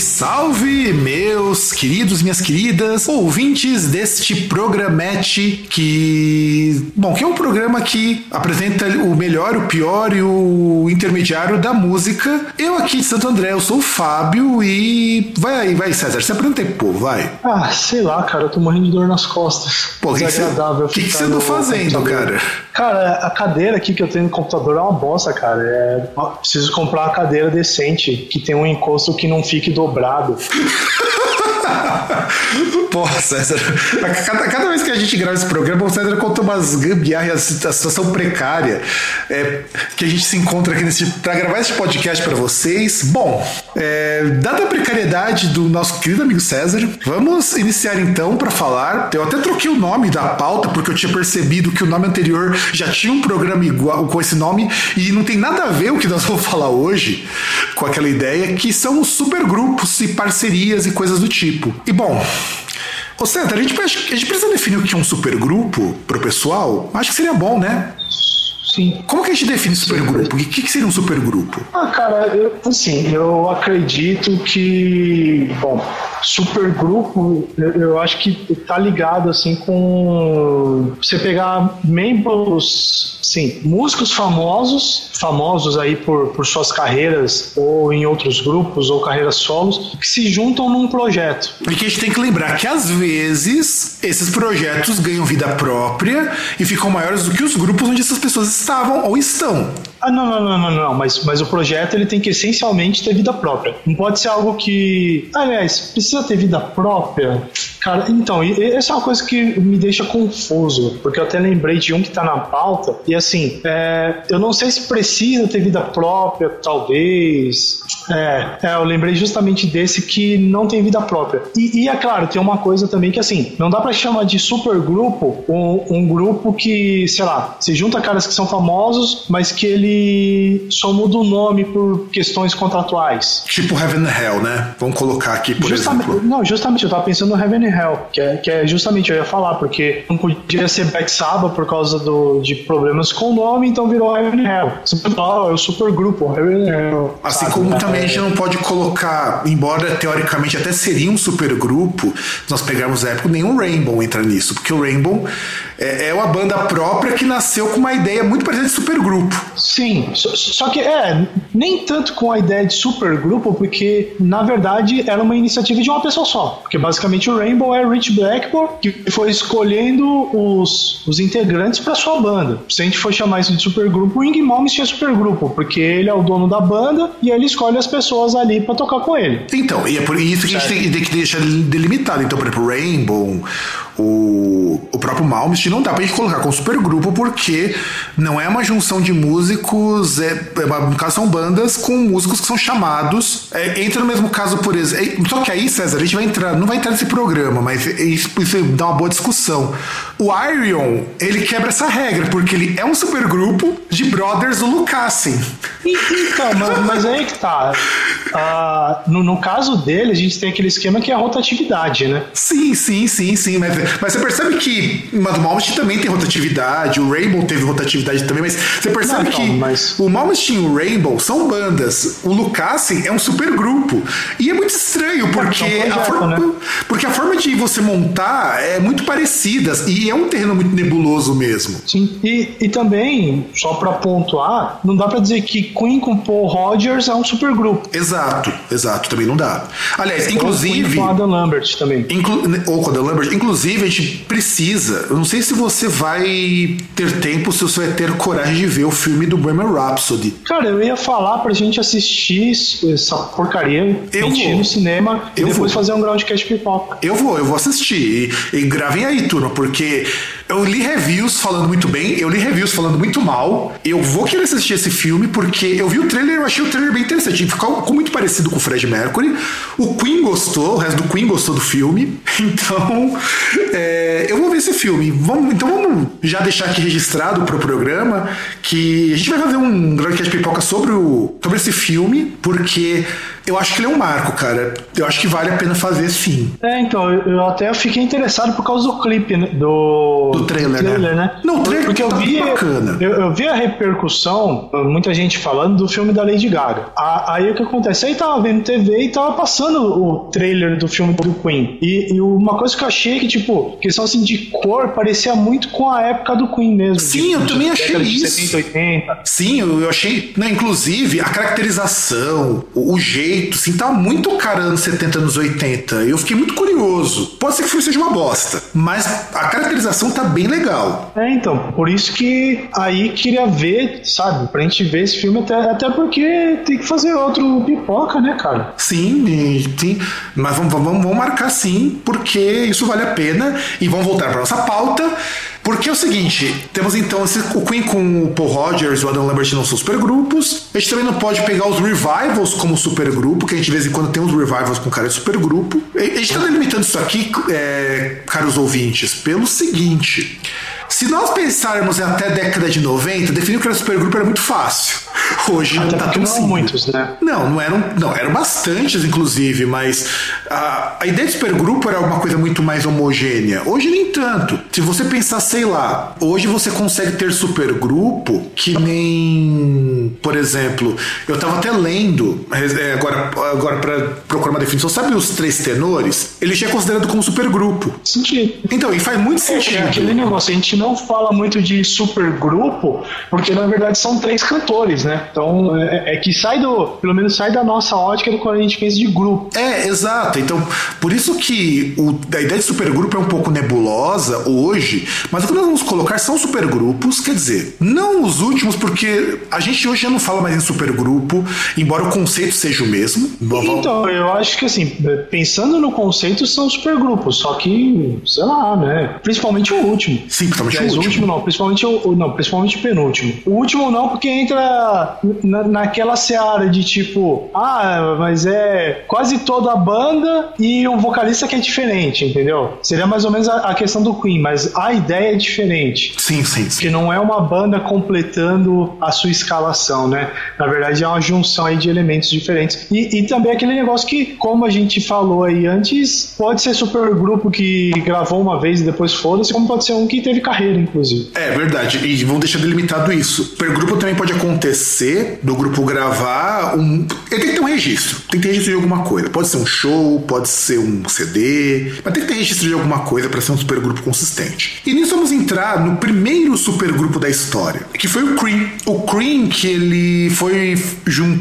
Salve, salve, meus queridos, minhas queridas, ouvintes deste programete que. Bom, que é um programa que apresenta o melhor, o pior e o intermediário da música. Eu aqui de Santo André, eu sou o Fábio e. Vai aí, vai, César, se apresenta aí, pô, vai. Ah, sei lá, cara, eu tô morrendo de dor nas costas. Pô, o que que você anda fazendo, cara? Cara, a cadeira aqui que eu tenho no computador é uma bosta, cara. É... Preciso comprar uma cadeira decente que tem um encosto que não fique dobrado. Porra, César, cada, cada, vez que a gente grava esse programa, o César conta umas gambiarras, a situação precária é, que a gente se encontra aqui nesse, para gravar esse podcast para vocês. Bom, é, dada a precariedade do nosso querido amigo César, vamos iniciar então para falar. Eu até troquei o nome da pauta porque eu tinha percebido que o nome anterior já tinha um programa igual com esse nome e não tem nada a ver o que nós vamos falar hoje com aquela ideia que são os supergrupos e parcerias e coisas do tipo. E bom, Ô Santa, a gente, a gente precisa definir o que é um supergrupo pro pessoal? Acho que seria bom, né? Sim. Como que a gente define supergrupo? O que, que seria um supergrupo? Ah, cara, eu, assim, eu acredito que, bom, supergrupo, eu, eu acho que tá ligado, assim, com você pegar membros, sim, músicos famosos, famosos aí por, por suas carreiras, ou em outros grupos, ou carreiras solos, que se juntam num projeto. Porque a gente tem que lembrar que, às vezes, esses projetos ganham vida própria e ficam maiores do que os grupos onde essas pessoas estavam ou estão. Ah, não, não, não, não, não, mas, mas o projeto ele tem que essencialmente ter vida própria. Não pode ser algo que. Aliás, precisa ter vida própria. Cara, então, essa é uma coisa que me deixa confuso, porque eu até lembrei de um que tá na pauta, e assim, é, eu não sei se precisa ter vida própria, talvez. É, é, eu lembrei justamente desse que não tem vida própria. E, e é claro, tem uma coisa também que assim, não dá para chamar de supergrupo um, um grupo que, sei lá, se junta caras que são famosos, mas que ele só muda o nome por questões contratuais. Tipo Heaven and Hell, né? Vamos colocar aqui, por justamente, exemplo. Não, justamente, eu tava pensando no Heaven and Hell, que é, que é justamente, eu ia falar, porque não podia ser Black Sabbath por causa do, de problemas com o nome, então virou Heaven Hell. Você fala, oh, é o supergrupo, Heaven and Hell. Assim sabe? como também a gente não pode colocar, embora teoricamente até seria um supergrupo, nós pegarmos a época, nenhum Rainbow entra nisso, porque o Rainbow é, é uma banda própria que nasceu com uma ideia muito parecida de supergrupo. Sim, só, só que é, nem tanto com a ideia de supergrupo, porque na verdade era uma iniciativa de uma pessoa só. Porque basicamente o Rainbow é Rich Blackmore que foi escolhendo os, os integrantes para sua banda. Se a gente for chamar isso de supergrupo, o Ing Momes tinha supergrupo, porque ele é o dono da banda e ele escolhe as pessoas ali para tocar com ele. Então, e é por isso que a gente tem, tem que deixar delimitado. Então, por exemplo, Rainbow, o, o próprio Malmsteen não dá pra gente colocar como supergrupo porque não é uma junção de músicos, é, é no caso são bandas com músicos que são chamados. É, entra no mesmo caso, por exemplo. É, só que aí, César, a gente vai entrar, não vai entrar nesse programa, mas isso, isso dá uma boa discussão. O Iron, ele quebra essa regra, porque ele é um supergrupo de brothers do Lucassen. Então, mas, mas aí que tá. Uh, no, no caso dele, a gente tem aquele esquema que é a rotatividade, né? Sim, sim, sim, sim. Mas, mas você percebe que o Malmsteen também tem rotatividade, o Rainbow teve rotatividade também, mas você percebe Não, que mas... o Malmsteen e o Rainbow são bandas. O Lucassen é um supergrupo. E é muito estranho, porque, é, projeto, a forma, né? porque a forma de você montar é muito parecida. E é um terreno muito nebuloso mesmo. Sim. E, e também, só para pontuar, não dá para dizer que Queen com Paul Rogers é um supergrupo. Exato. Exato, exato, também não dá. Aliás, inclusive. Ou com Adam Lambert também. Inclu, ou com Adam Lambert. Inclusive, a gente precisa. Eu não sei se você vai ter tempo, se você vai ter coragem de ver o filme do Bohemian Rhapsody. Cara, eu ia falar pra gente assistir essa porcaria, eu vou. no cinema eu e depois vou. fazer um groundcast pipoca. Eu vou, eu vou assistir. E, e gravem aí, turma, porque que eu li reviews falando muito bem, eu li reviews falando muito mal. Eu vou querer assistir esse filme porque eu vi o trailer, eu achei o trailer bem interessante. Ficou, muito parecido com o Fred Mercury. O Queen gostou, o resto do Queen gostou do filme. Então, é, eu vou ver esse filme. Vamos, então vamos já deixar aqui registrado para o programa que a gente vai fazer um grande de pipoca sobre, o, sobre esse filme, porque eu acho que ele é um marco, cara. Eu acho que vale a pena fazer sim. É, então, eu até fiquei interessado por causa do clipe, né? Do, do trailer, do trailer né? né? Não, o trailer porque eu tá vi, bacana. Eu, eu, vi a repercussão, muita gente falando do filme da Lady Gaga. Aí o que acontece? Aí tava vendo TV e tava passando o trailer do filme do Queen. E, e uma coisa que eu achei que, tipo, questão assim de cor parecia muito com a época do Queen mesmo. Sim, eu também achei isso. 70, 80. Sim, eu, eu achei. Né, inclusive, a caracterização, o, o jeito, assim, tá muito cara anos 70, anos 80. Eu fiquei muito curioso. Pode ser que o filme seja uma bosta, mas a caracterização tá bem legal. É, então, por isso que aí queria ver, sabe, pra gente ver esse filme, até, até porque tem que fazer outro pipoca, né, cara? Sim, sim. Mas vamos, vamos, vamos marcar sim, porque isso vale a pena. E vamos voltar pra nossa pauta. Porque é o seguinte, temos então esse, o Queen com o Paul Rogers e o Adam Lambert não são supergrupos. A gente também não pode pegar os revivals como supergrupo, que a gente de vez em quando tem uns revivals com cara de supergrupo. A gente está delimitando isso aqui, é, caros ouvintes, pelo seguinte. Se nós pensarmos até a década de 90, definir o que era supergrupo era muito fácil. Hoje Até não tá tão não simples. muitos, né? Não, não eram, não, eram bastantes, inclusive, mas a, a ideia de supergrupo era uma coisa muito mais homogênea. Hoje nem tanto. Se você pensar, sei lá, hoje você consegue ter supergrupo que nem, por exemplo, eu tava até lendo, é, agora, agora para procurar uma definição, sabe os três tenores? Ele já é considerado como supergrupo. Sentido. Então, e faz muito sentido. É aquele negócio, a gente não fala muito de supergrupo, porque na verdade são três cantores, né? Então é, é, que sai do, pelo menos sai da nossa ótica do quando a gente pensa de grupo. É, exato. Então, por isso que o, a ideia de supergrupo é um pouco nebulosa hoje, mas o que nós vamos colocar são supergrupos, quer dizer, não os últimos, porque a gente hoje já não fala mais em supergrupo, embora o conceito seja o mesmo. Então, eu acho que assim, pensando no conceito, são supergrupos, só que, sei lá, né? Principalmente o último. Sim, principalmente Aliás, o último. último não, principalmente o, não, principalmente o penúltimo. O último não, porque entra na, naquela seara de tipo, ah, mas é quase toda a banda e um vocalista que é diferente, entendeu? Seria mais ou menos a, a questão do Queen, mas a ideia é diferente. Sim, sim, sim. Que não é uma banda completando a sua escalação, né? Na verdade é uma junção aí de elementos diferentes. E, e também aquele negócio que, como a gente falou aí antes, pode ser supergrupo que gravou uma vez e depois foda-se, como pode ser um que teve carreira, inclusive. É verdade, e vão deixar delimitado isso. Supergrupo também pode acontecer do grupo gravar um. Ele tem que ter um registro. Tem que ter registro de alguma coisa. Pode ser um show, pode ser um CD, mas tem que ter registro de alguma coisa para ser um supergrupo consistente. E nisso vamos entrar no primeiro supergrupo da história, que foi o Cream. O Cream, que ele foi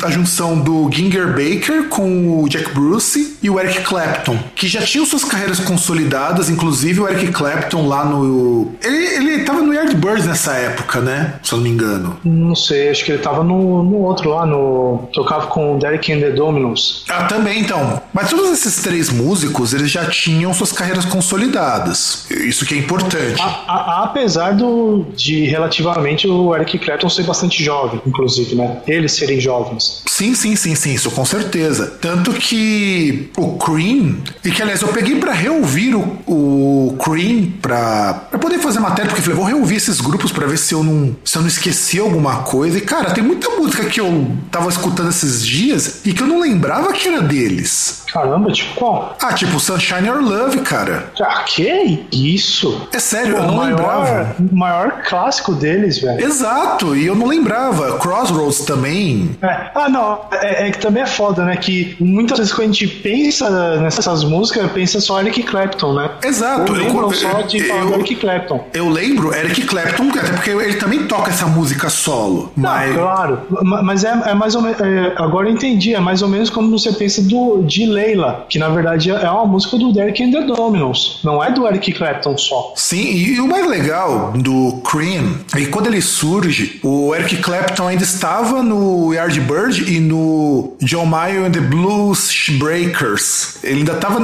a junção do Ginger Baker com o Jack Bruce e o Eric Clapton, que já tinham suas carreiras consolidadas, inclusive o Eric Clapton lá no. Ele, ele tava no Yardbirds nessa época, né? Se eu não me engano. Não sei, acho que ele tava no, no outro lá, no. Tocava com o Derek and the Dominos. Ah, também então. Mas todos esses três músicos, eles já tinham suas carreiras consolidadas. Isso que é importante. A, a, apesar do, de relativamente o Eric Clapton ser bastante jovem, inclusive, né? Eles serem jovens. Sim, sim, sim, sim, isso com certeza. Tanto que o Cream, e que aliás eu peguei para reouvir o, o Cream pra poder fazer matéria, porque eu falei, vou reouvir esses grupos para ver se eu não se eu não esqueci alguma coisa. E cara, tem muita música que eu tava escutando esses dias e que eu não lembrava que era deles. Caramba, tipo qual? Ah, tipo Sunshine or Love, cara. Ah, que isso? É sério, Pô, eu não maior, lembrava. O maior clássico deles, velho. Exato, e eu não lembrava. Crossroads também. É. Ah, não, é, é, que também é foda, né? Que muitas vezes quando a gente pensa nessas músicas, pensa só Eric Clapton, né? Exato. Ou lembram só de falar eu, Eric Clapton. Eu lembro Eric Clapton, até porque ele também toca essa música solo. Não, mas... claro, mas é, é mais ou menos. É, agora eu entendi, é mais ou menos como você pensa do, de Leila, que na verdade é uma música do Derek and the Dominos, não é do Eric Clapton só. Sim, e o mais legal do Cream é que quando ele surge, o Eric Clapton ainda estava no Yardbird e no John Mayer and the Blues Breakers. Ele ainda estava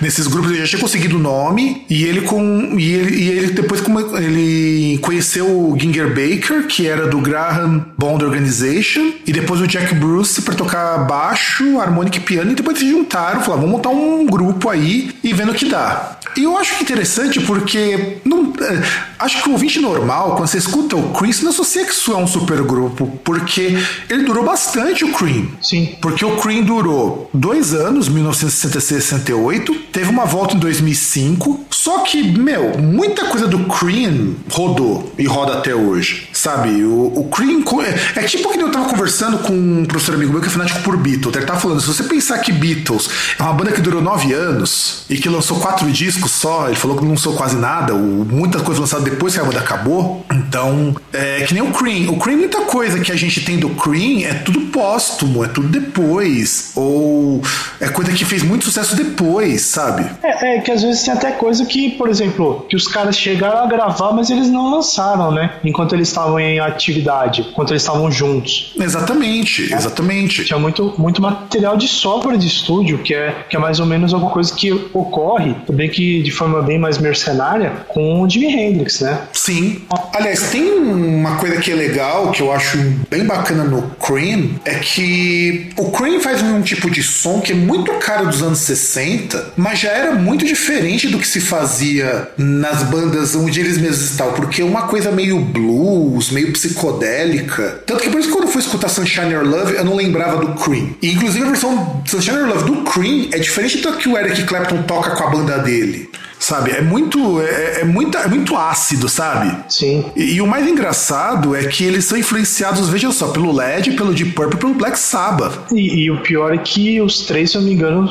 nesses grupos, ele já tinha conseguido o nome e ele com e ele, e ele depois ele conheceu o Ginger Baker, que era do Graham Bond Organization, e depois o Jack Bruce para tocar baixo, harmônica e piano, e depois se juntaram, falaram, vamos montar um grupo aí e vendo o que dá. E eu acho interessante porque não, é, acho que o ouvinte normal, quando você escuta o Cream, você não associa que isso é um supergrupo, porque ele durou bastante o Cream. Sim. Porque o Cream durou dois anos, 1966 68, teve uma volta em 2005, só que, meu, muita coisa do Cream rodou e roda até hoje, sabe? O, o Cream é, é tipo que eu tava conversando com um professor amigo meu que é fanático por Beatles, ele tava falando, se você pensar que Beatles é uma banda que durou nove anos e que lançou quatro discos só, ele falou que não lançou quase nada, muita coisa lançada depois que a banda acabou, então, é que nem o Cream. O Cream, muita coisa que a gente tem do Cream é tudo póstumo, é tudo depois, ou é coisa que fez muito sucesso depois, sabe? É, é que às vezes tem até coisa que, por exemplo, que os caras chegaram a gravar, mas eles não lançaram, né? Enquanto eles estavam em atividade, enquanto eles estavam juntos. Exatamente, é. exatamente. Tinha muito, muito material de sobra de estúdio, que é, que é mais ou menos alguma coisa que ocorre, também que de forma bem mais mercenária, com o Jimi Hendrix, né? Sim. Aliás, tem uma coisa que é legal, que eu acho bem bacana no Cream, é que o Cream faz um tipo de som que é muito caro dos anos 60, mas já era muito diferente do que se fazia nas bandas onde eles mesmos estavam, porque é uma coisa meio blues, meio psicodélica. Tanto que por isso que quando eu fui escutar Sunshine Your Love, eu não lembrava do Cream. E inclusive a versão Sunshine Your Love do Cream é diferente do que o Eric Clapton toca com a banda dele. Sabe? É muito, é, é, muito, é muito ácido, sabe? Sim. E, e, o mais engraçado é que eles são influenciados, veja só, pelo LED, pelo Deep Purple e pelo Black Sabbath. E, e, o pior é que os três, se eu não me engano,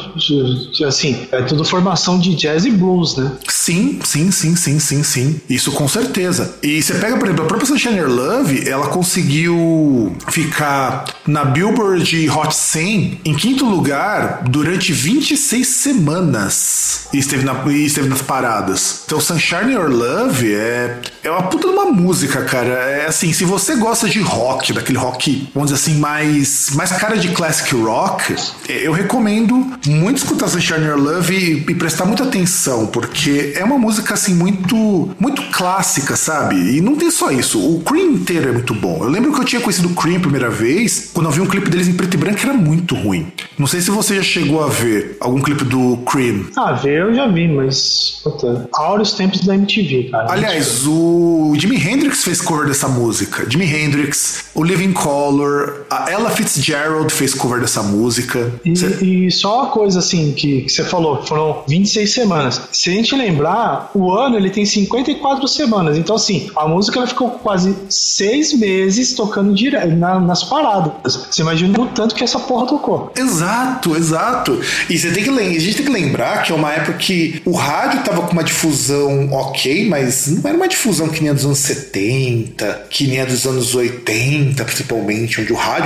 assim, é tudo formação de jazz e blues, né? Sim, sim, sim, sim, sim, sim. Isso com certeza. E você pega, por exemplo, a própria Sunshine Love, ela conseguiu ficar na Billboard Hot 100 em quinto lugar durante 26 semanas. E esteve, na, e esteve paradas. Então, Sunshine Your Love é, é uma puta de uma música, cara. É assim, se você gosta de rock, daquele rock, vamos dizer assim, mais, mais cara de classic rock, eu recomendo muito escutar Sunshine Your Love e, e prestar muita atenção, porque é uma música assim muito muito clássica, sabe? E não tem só isso. O Cream inteiro é muito bom. Eu lembro que eu tinha conhecido o Cream a primeira vez, quando eu vi um clipe deles em preto e branco, era muito ruim. Não sei se você já chegou a ver algum clipe do Cream. Ah, ver eu já vi, mas puta, áureos tempos da MTV, cara. Aliás, o Jimi Hendrix fez cover dessa música. Jimi Hendrix, o Living Color, a Ella Fitzgerald fez cover dessa música. E, Cê... e só uma coisa assim que, que você falou, foram 26 semanas. Se a gente lembrar, o ano ele tem 54 semanas. Então, assim, a música ela ficou quase seis meses tocando direto na, nas paradas. Você imagina o tanto que essa porra tocou. Exato, exato. E você tem que, a gente tem que lembrar que é uma época que o rádio tava com uma difusão ok, mas não era uma difusão que nem a dos anos 70, que nem a dos anos 80, principalmente, onde o rádio.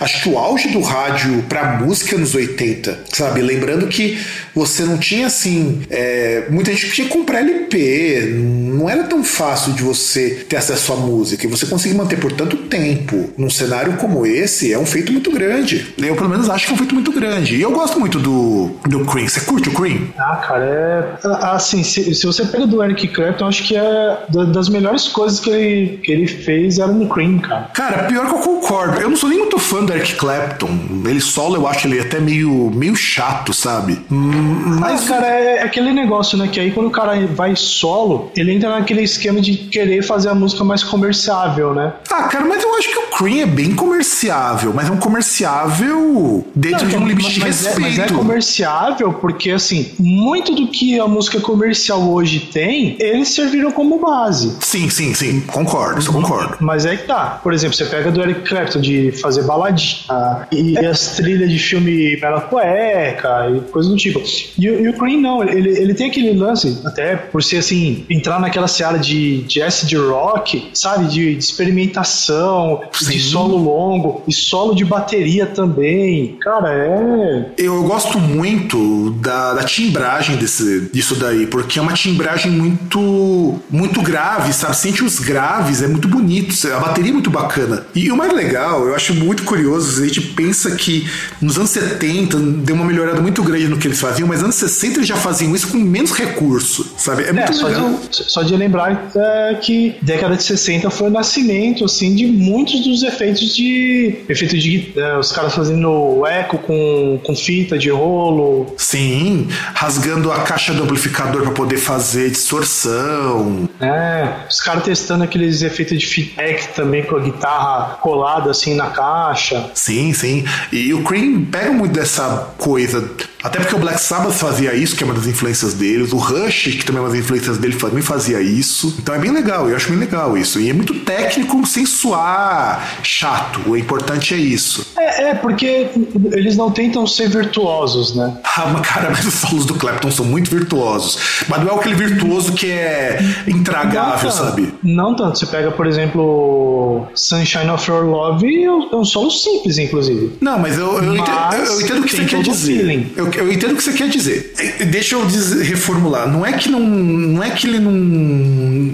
Acho que o auge do rádio pra música é nos 80, sabe? Lembrando que você não tinha assim. É, muita gente tinha que comprar LP, não era tão fácil de você ter acesso à música. E você conseguir manter por tanto tempo num cenário como esse é um feito muito grande. Eu, pelo menos, acho que é um feito muito grande. E eu gosto muito do, do Cream. Você curte o Cream? Ah, cara, é. Assim, se, se você pega do Eric Clapton, acho que é das melhores coisas que ele, que ele fez era no Cream, cara. Cara, pior que eu concordo. Eu não sou nem muito fã do Eric Clapton. Ele solo, eu acho ele até meio, meio chato, sabe? Mas, cara, é aquele negócio, né? Que aí quando o cara vai solo, ele entra naquele esquema de querer fazer a música mais comerciável, né? Ah, cara, mas eu acho que o Cream é bem comerciável, mas é um comerciável dentro não, de um limite de mas respeito. É, mas é comerciável porque, assim, muito do que a música música comercial hoje tem, eles serviram como base. Sim, sim, sim, concordo, eu concordo. Mas é que tá. Por exemplo, você pega do Eric Clapton de fazer baladinha e as trilhas de filme Bela Cueca e coisa do tipo. E, e o Cream não, ele, ele tem aquele lance, até por ser assim, entrar naquela seara de jazz de rock, sabe? De, de experimentação, Sim. de solo longo e solo de bateria também. Cara, é. Eu gosto muito da, da timbragem desse, disso daí, porque é uma timbragem muito, muito grave, sabe? Sente os graves, é muito bonito, a bateria é muito bacana. E o mais legal, eu acho muito curioso, a gente pensa que nos anos 70 deu uma melhorada muito grande no que eles faziam, mas nos anos 60 eles já faziam isso com menos recurso, sabe? É muito é, só legal. De, só de lembrar é, que década de 60 foi o nascimento, assim, de muitos dos efeitos de. efeito de. É, os caras fazendo eco com, com fita de rolo. Sim, rasgando a caixa do amplificador para poder fazer distorção. É, os caras testando aqueles efeitos de feedback também com a guitarra colada assim na caixa. Sim, sim. E o Cream pega muito dessa coisa até porque o Black Sabbath fazia isso, que é uma das influências deles. O Rush, que também é uma das influências dele, também fazia isso. Então é bem legal, eu acho bem legal isso. E é muito técnico sem suar chato. O importante é isso. É, é porque eles não tentam ser virtuosos, né? Ah, mas cara, mas os solos do Clapton são muito virtuosos. Mas não é aquele virtuoso que é intragável, não sabe? Não tanto. Você pega, por exemplo, Sunshine of Your Love, é um solo simples, inclusive. Não, mas eu, eu, entendo, eu entendo o que você quer dizer. Eu, eu entendo o que você quer dizer. É, deixa eu reformular. Não é que não, não é que ele não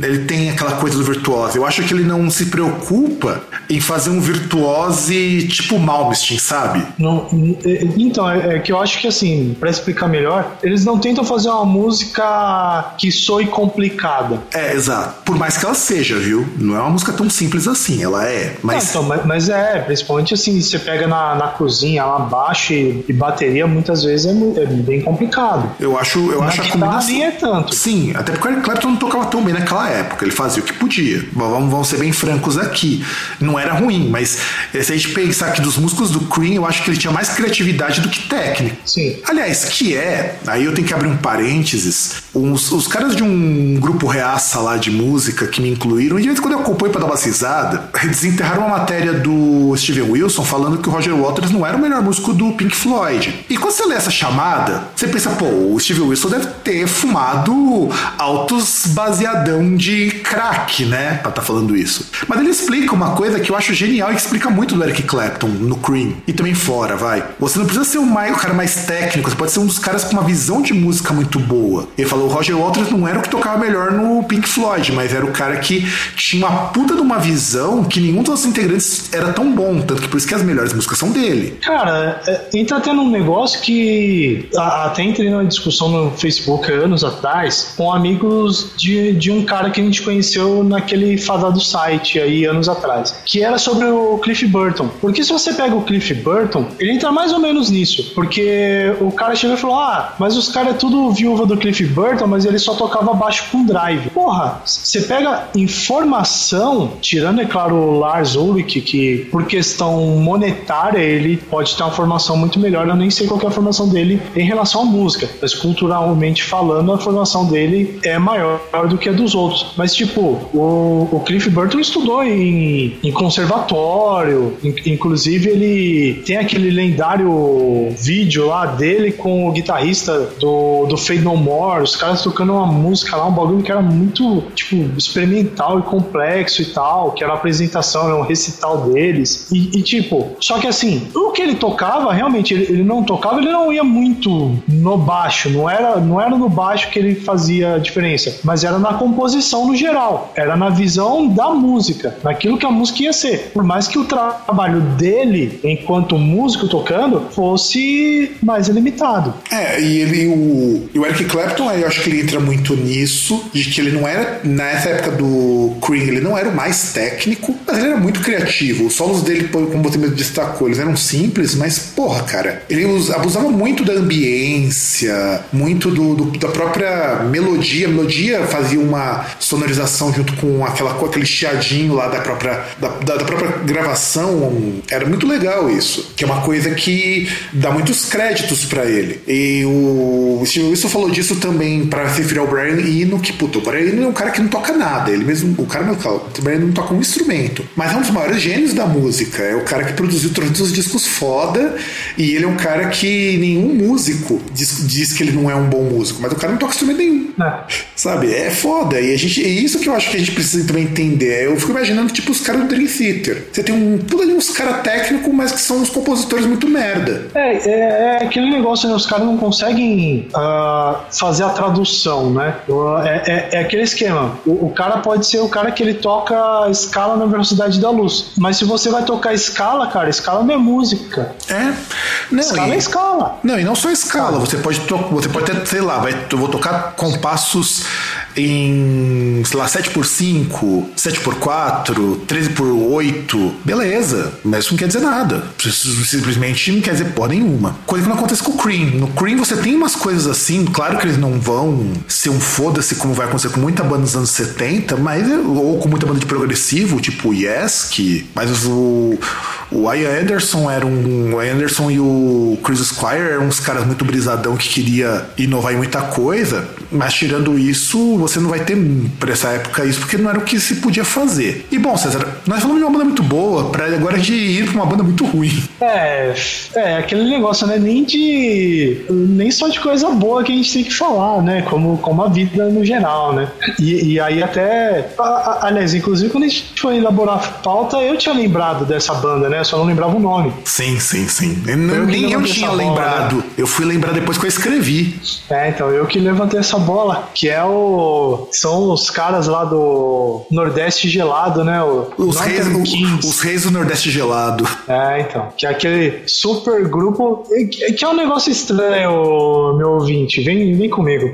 ele tem aquela coisa do virtuose. Eu acho que ele não se preocupa em fazer um virtuose tipo Malmsteen, sabe? Não, é, então, é, é que eu acho que assim, para explicar melhor, eles não tentam fazer uma música que soe complicada. É, exato. Por mais que ela seja, viu? Não é uma música tão simples assim, ela é. Mas, não, então, mas, mas, é, principalmente assim, você pega na, na cozinha, lá baixo e, e bateria, muitas vezes é, é, bem complicado. Eu acho, eu na acho a combinação. é tanto. Sim, até porque o Eric Clapton não tocava tão bem naquela época, ele fazia o que podia. Vamos, vamos ser bem francos aqui. Não era ruim, mas eh, se a gente pensar que dos músicos do Cream, eu acho que ele tinha mais criatividade do que técnica. Sim. Aliás, que é, aí eu tenho que abrir um parênteses, os, os caras de um grupo reaça lá de música que me incluíram, e de vez em quando eu acompanho pra dar uma risada, desenterraram uma matéria do Steven Wilson falando que o Roger Waters não era o melhor músico do Pink Floyd. E quando você lê essa chamada, você pensa, pô, o Steve Wilson deve ter fumado altos baseadão de crack, né? Pra tá falando isso. Mas ele explica uma coisa que eu acho genial e que explica muito do Eric Clapton no Cream e também fora, vai. Você não precisa ser o, o cara mais técnico, você pode ser um dos caras com uma visão de música muito boa. Ele falou, o Roger Waters não era o que tocava melhor no Pink Floyd, mas era o cara que tinha uma puta de uma visão que nenhum dos integrantes era tão bom, tanto que por isso que as melhores músicas são dele. Cara, é, entra até num negócio que até entrei numa discussão no Facebook anos atrás com amigos de, de um cara que a gente conheceu naquele fadado site aí anos atrás, que era sobre o Cliff Burton. Porque se você pega o Cliff Burton, ele entra mais ou menos nisso, porque o cara chegou e falou: Ah, mas os caras é tudo viúva do Cliff Burton, mas ele só tocava baixo com drive. Porra, você pega informação, tirando, é claro, o Lars Ulrich, que por questão monetária ele pode ter uma formação muito melhor, eu nem sei qual é a formação dele em relação à música, mas culturalmente falando, a formação dele é maior do que a dos outros. Mas, tipo, o, o Cliff Burton estudou em, em conservatório, in, inclusive ele tem aquele lendário vídeo lá dele com o guitarrista do, do Fade No More, os caras tocando uma música lá, um bagulho que era muito, tipo, experimental e complexo e tal, que era a apresentação, era um recital deles. E, e tipo, só que assim, o que ele tocava, realmente, ele, ele não tocava, ele não ia muito no baixo, não era, não era no baixo que ele fazia a diferença, mas era na composição no geral, era na visão da música, naquilo que a música ia ser. Por mais que o trabalho dele, enquanto músico tocando, fosse mais limitado. É, e ele, o, o Eric Clapton, eu acho que ele entra muito nisso, de que ele não era, nessa época do Cream, ele não era o mais técnico, mas ele era muito criativo. Os solos dele, como você mesmo destacou, eles eram simples, mas porra, cara, ele abusava muito muito da ambiência, muito do, do, da própria melodia. A melodia fazia uma sonorização junto com, aquela, com aquele chiadinho lá da própria, da, da, da própria gravação. Era muito legal isso. Que é uma coisa que dá muitos créditos para ele. E o Steve Wilson falou disso também pra se referir ao Brian Eno, que, puto, o Brian Eno é um cara que não toca nada. Ele mesmo, o cara não, o Brian não toca um instrumento. Mas é um dos maiores gênios da música. É o cara que produziu todos os discos foda. E ele é um cara que nenhum músico diz, diz que ele não é um bom músico. Mas o cara não toca instrumento nenhum. É. Sabe? É foda. E a gente, é isso que eu acho que a gente precisa também entender. Eu fico imaginando, tipo, os caras do Dream Theater. Você tem um, tudo ali uns caras técnicos, mas que são uns compositores muito merda. É, é, é aquele negócio, né? Os caras não conseguem uh, fazer a tradução, né? É, é, é aquele esquema. O, o, cara pode ser o cara que ele toca escala na velocidade da luz. Mas se você vai tocar escala, cara, escala não é música. É. Não, escala e, é escala. Não, e não só escala. Você pode, você pode ter, sei lá, vai, eu vou tocar compassos em, sei lá, 7 por 5, 7 por 4, 13 por 8, beleza, mas isso não quer dizer nada. Simplesmente não quer dizer porra nenhuma. Coisa que não acontece com o Cream. No Cream você tem umas coisas assim, claro que eles não vão ser um foda-se como vai acontecer com muita banda dos anos 70, mas ou com muita banda de progressivo, tipo Yes, que mas o o Ian Anderson era um o Anderson e o Chris Squire eram uns caras muito brisadão que queria inovar em muita coisa, mas tirando isso, você não vai ter para essa época isso, porque não era o que se podia fazer. E bom, César, nós falamos de uma banda muito boa, para agora gente ir pra uma banda muito ruim. É, é aquele negócio, né? Nem de. Nem só de coisa boa que a gente tem que falar, né? Como, como a vida no geral, né? E, e aí até. A, a, aliás, inclusive quando a gente foi elaborar a pauta, eu tinha lembrado dessa banda, né? Eu só não lembrava o nome. Sim, sim, sim. Eu, eu nem eu tinha lembrado. Bola, né? Eu fui lembrar depois que eu escrevi. É, então, eu que levantei essa bola, que é o. São os caras lá do Nordeste gelado, né? O os, reis, o, os reis do Nordeste gelado. É, então. Que é aquele super grupo. Que é um negócio estranho, meu ouvinte. Vem, vem comigo.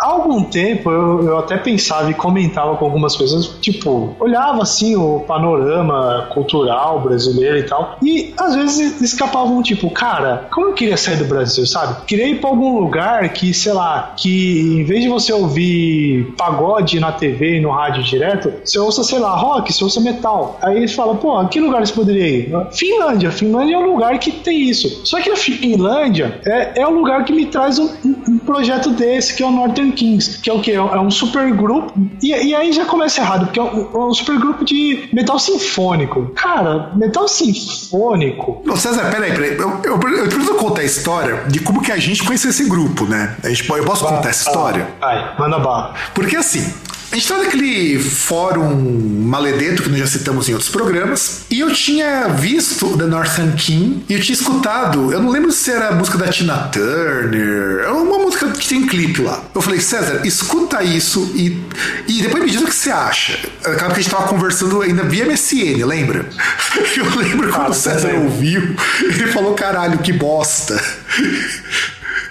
Há algum tempo eu, eu até pensava e comentava com algumas pessoas, tipo, olhava assim o panorama cultural brasileiro e tal. E às vezes escapavam, tipo, cara, como eu queria sair do Brasil, sabe? Queria ir pra algum lugar que, sei lá, que em vez de você ouvir pagode na TV e no rádio direto, você ouça, sei lá, rock, você ouça metal. Aí eles falam, pô, a que lugar você poderia ir? Finlândia. Finlândia é um lugar que tem isso. Só que na Finlândia é, é o lugar que me traz um, um, projeto desse, que é o Northern Kings, que é o que? É um super grupo. E, e aí já começa errado, porque é um, é um super grupo de metal sinfônico. Cara, metal sinfônico. Não, César, peraí, peraí. Eu, eu, eu preciso contar a história de como que a gente conheceu esse grupo, né? A gente, eu posso contar essa história? Vai, manda bala. Porque assim, a gente tá naquele fórum maledeto que nós já citamos em outros programas, e eu tinha visto The Northern King, e eu tinha escutado, eu não lembro se era a música da Tina Turner, é uma música que tem clipe lá. Eu falei, César, escuta isso e, e depois me diz o que você acha. Aquela que a gente tava conversando ainda via MSN, lembra? Eu lembro quando o César ouviu, ele falou, caralho, que bosta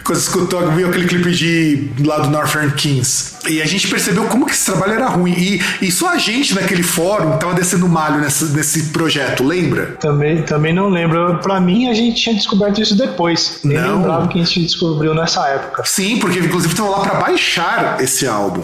quando escutou, viu aquele clipe de lá do Northern Kings. E a gente percebeu como que esse trabalho era ruim. E, e só a gente naquele fórum tava descendo malho nessa, nesse projeto, lembra? Também, também não lembro. Pra mim, a gente tinha descoberto isso depois. Nem não. lembrava que a gente descobriu nessa época. Sim, porque inclusive tava lá pra baixar esse álbum.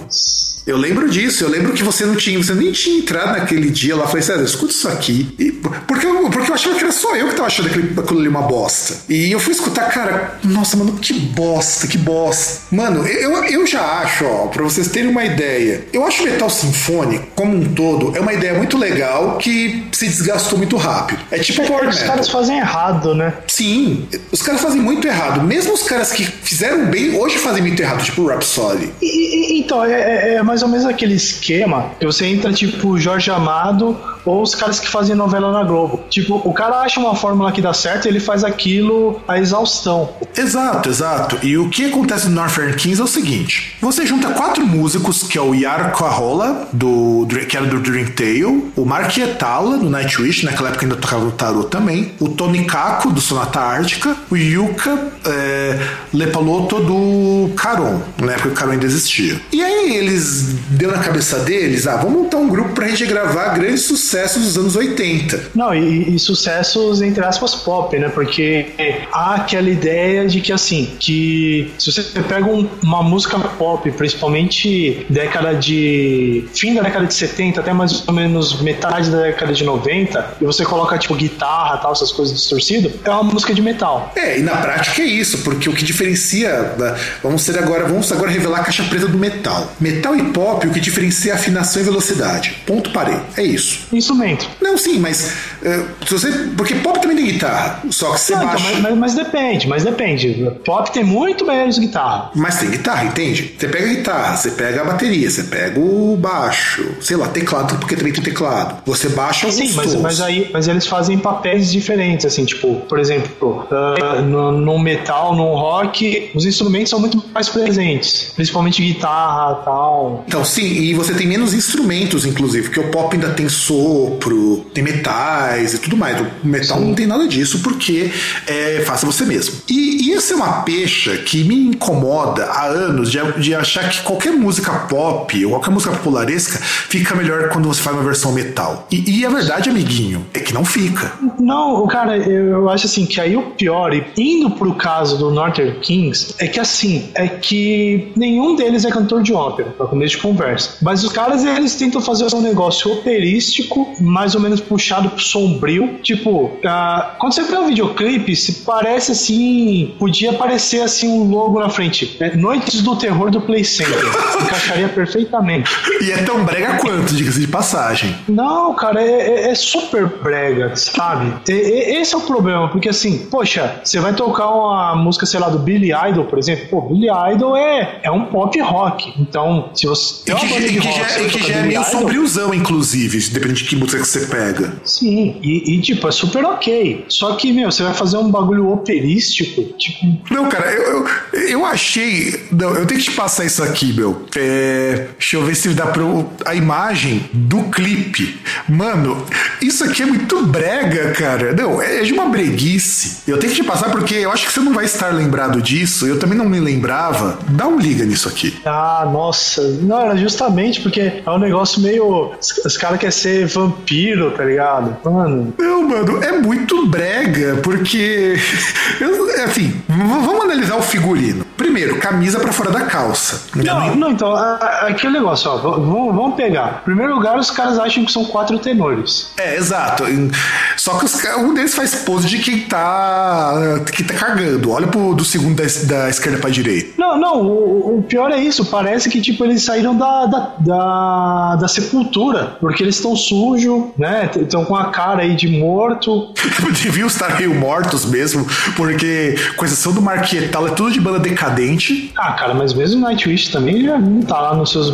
Eu lembro disso, eu lembro que você não tinha, você nem tinha entrado naquele dia lá. Falei, sério, escuta isso aqui. E, porque, eu, porque eu achava que era só eu que tava achando aquele, aquilo ali uma bosta. E eu fui escutar, cara, nossa, mano, que bosta, que bosta. Mano, eu, eu já acho, ó, pra vocês terem uma ideia, eu acho metal sinfônico, como um todo, é uma ideia muito legal que se desgastou muito rápido. É tipo é, power Os caras fazem errado, né? Sim, os caras fazem muito errado. Mesmo os caras que fizeram bem, hoje fazem muito errado, tipo o Rhapsody. E, e, então, é, é, é mais ou menos aquele esquema que você entra tipo Jorge Amado ou os caras que fazem novela na Globo. Tipo, o cara acha uma fórmula que dá certo e ele faz aquilo a exaustão. Exato, exato. E o que acontece no Northern Kings é o seguinte: você junta quatro músicos, que é o Yar Kohola, do, que era do Dream Tale, o Mark Etala, do Nightwish, naquela época ainda tocava no Tarot também, o Tony Kako, do Sonata Ártica, o Yuka é, Lepaloto, do Caron, na época que o Caron ainda existia. E aí eles deu na cabeça deles, ah, vamos montar um grupo pra gente gravar grande sucesso sucessos dos anos 80. Não, e, e, sucessos entre aspas pop, né? Porque há aquela ideia de que assim, que se você pega um, uma música pop, principalmente década de. fim da década de 70, até mais ou menos metade da década de 90, e você coloca tipo guitarra tal, essas coisas distorcidas, é uma música de metal. É, e na prática é isso, porque o que diferencia. Vamos ser agora, vamos agora revelar a caixa preta do metal. Metal e pop, o que diferencia é afinação e velocidade. Ponto, parei. É isso. Instrumento. Não, sim, mas. Uh, você, porque pop também tem guitarra, só que você Não, baixa. Então, mas, mas, mas, depende, mas depende. Pop tem muito menos guitarra. Mas tem guitarra, entende? Você pega a guitarra, você pega a bateria, você pega o baixo, sei lá, teclado, porque também tem teclado. Você baixa alguns Sim, mas, mas, aí mas eles fazem papéis diferentes, assim, tipo, por exemplo, uh, no, no metal, no rock, os instrumentos são muito mais presentes, principalmente guitarra tal. Então, sim, e você tem menos instrumentos, inclusive, porque o pop ainda tem sopro, tem metais e tudo mais. O metal sim. não tem nada disso porque é, faça você mesmo. E, e essa é uma pecha que me incomoda há anos de, de achar que qualquer música pop ou qualquer música popularesca fica melhor quando você faz uma versão metal. E, e a verdade, amiguinho, é que não fica. Não, cara, eu acho assim que aí o pior, e indo pro caso do Northern Kings, é que assim, é que nenhum deles é cantor de ópera, pra começo de conversa. Mas os caras, eles tentam fazer um negócio operístico, mais ou menos puxado pro sombrio. Tipo, uh, quando você vê o um videoclipe, se parece assim, podia parecer assim um logo na frente. É Noites do Terror do Play Center. Encaixaria perfeitamente. E é tão brega quanto, diga-se de passagem. Não, cara, é, é, é super brega, sabe? esse é o problema, porque assim, poxa, você vai tocar uma música, sei lá, do Billy Idol, por exemplo. Pô, Billy Idol é, é um pop rock. Então, se você. Tem uma que, banda de que rock, já, que já é meio sombriozão, inclusive, depende de música que você pega. Sim, e, e, tipo, é super ok. Só que, meu, você vai fazer um bagulho operístico, tipo. Não, cara, eu, eu, eu achei. Não, eu tenho que te passar isso aqui, meu. É, deixa eu ver se dá pra. A imagem do clipe. Mano, isso aqui é muito brega, cara. Não, é de uma breguice. Eu tenho que te passar porque eu acho que você não vai estar lembrado disso. Eu também não me lembrava. Dá um liga nisso aqui. Ah, nossa. Não, era justamente porque é um negócio meio. Os caras querem ser vampiro, tá ligado? Mano. Não, mano, é muito brega, porque. Assim, vamos analisar o figurino. Primeiro, camisa para fora da calça. Não, não, então, aquele negócio, ó, vamos, vamos pegar. Em primeiro lugar, os caras acham que são quatro tenores. É, exato. Só que os, um deles faz pose de quem tá, que tá cagando. Olha pro do segundo da, da esquerda pra direita. Não, não, o, o, pior é isso. Parece que, tipo, eles saíram da, da, da, da sepultura, porque eles estão sujos, né? Estão com a cara aí de morto. Deviam estar meio mortos mesmo, porque com exceção do Marquetal, é tudo de banda decadente decadente. Ah, cara, mas mesmo Nightwish também já não tá lá nos seus,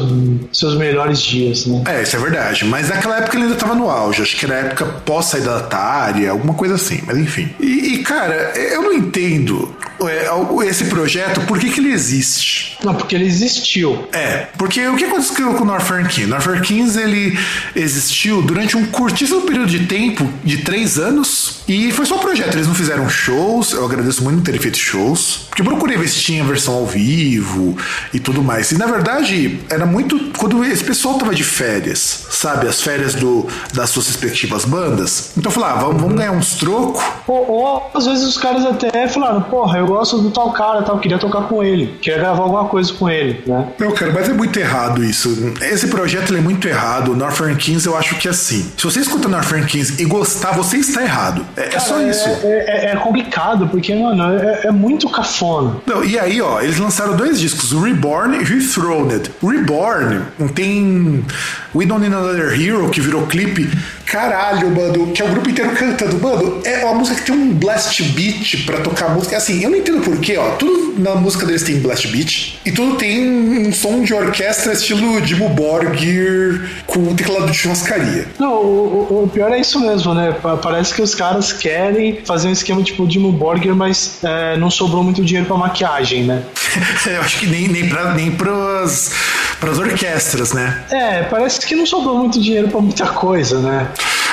seus melhores dias, né? É, isso é verdade. Mas naquela época ele ainda tava no auge. Acho que era época pós saída da Atari, alguma coisa assim. Mas enfim. E, e cara, eu não entendo é, esse projeto, por que, que ele existe? Não, porque ele existiu. É, porque o que aconteceu com o Northern Kings? Northern Kings ele existiu durante um curtíssimo período de tempo, de três anos, e foi só um projeto. Eles não fizeram shows, eu agradeço muito não terem feito shows, porque eu procurei ver se tinha versão ao vivo e tudo mais. E na verdade, era muito quando esse pessoal tava de férias, sabe? As férias do, das suas respectivas bandas. Então eu falei, ah, vamos, vamos ganhar uns trocos. Ou, ou às vezes os caras até falaram, porra, eu gosto do tal cara, tal, queria tocar com ele, queria gravar alguma coisa com ele, né? Não, cara, mas é muito errado isso. Esse projeto é muito errado. O Northern Kings eu acho que é assim. Se você escuta Northern Kings e gostar, você está errado. É, cara, é só isso. É, é, é, complicado, porque, mano, é, é, muito cafona. Não, e aí, ó, eles lançaram dois discos, Reborn e Rethroned. Reborn tem We Don't Need Another Hero, que virou clipe. Caralho, mano, que é o grupo inteiro cantando. Mano, é uma música que tem um blast beat pra tocar música. Assim, eu não entendo porquê, ó. Tudo na música deles tem blast beat e tudo tem um som de orquestra estilo Dimo Borgir com teclado de churrascaria. Não, o, o, pior é isso mesmo, né? Parece que os caras querem fazer um esquema tipo Dimo Borgir, mas é, não sobrou muito dinheiro pra maquiagem, né? eu acho que nem, nem, pra, nem pras, pras orquestras, né? É, parece que não sobrou muito dinheiro pra muita coisa, né?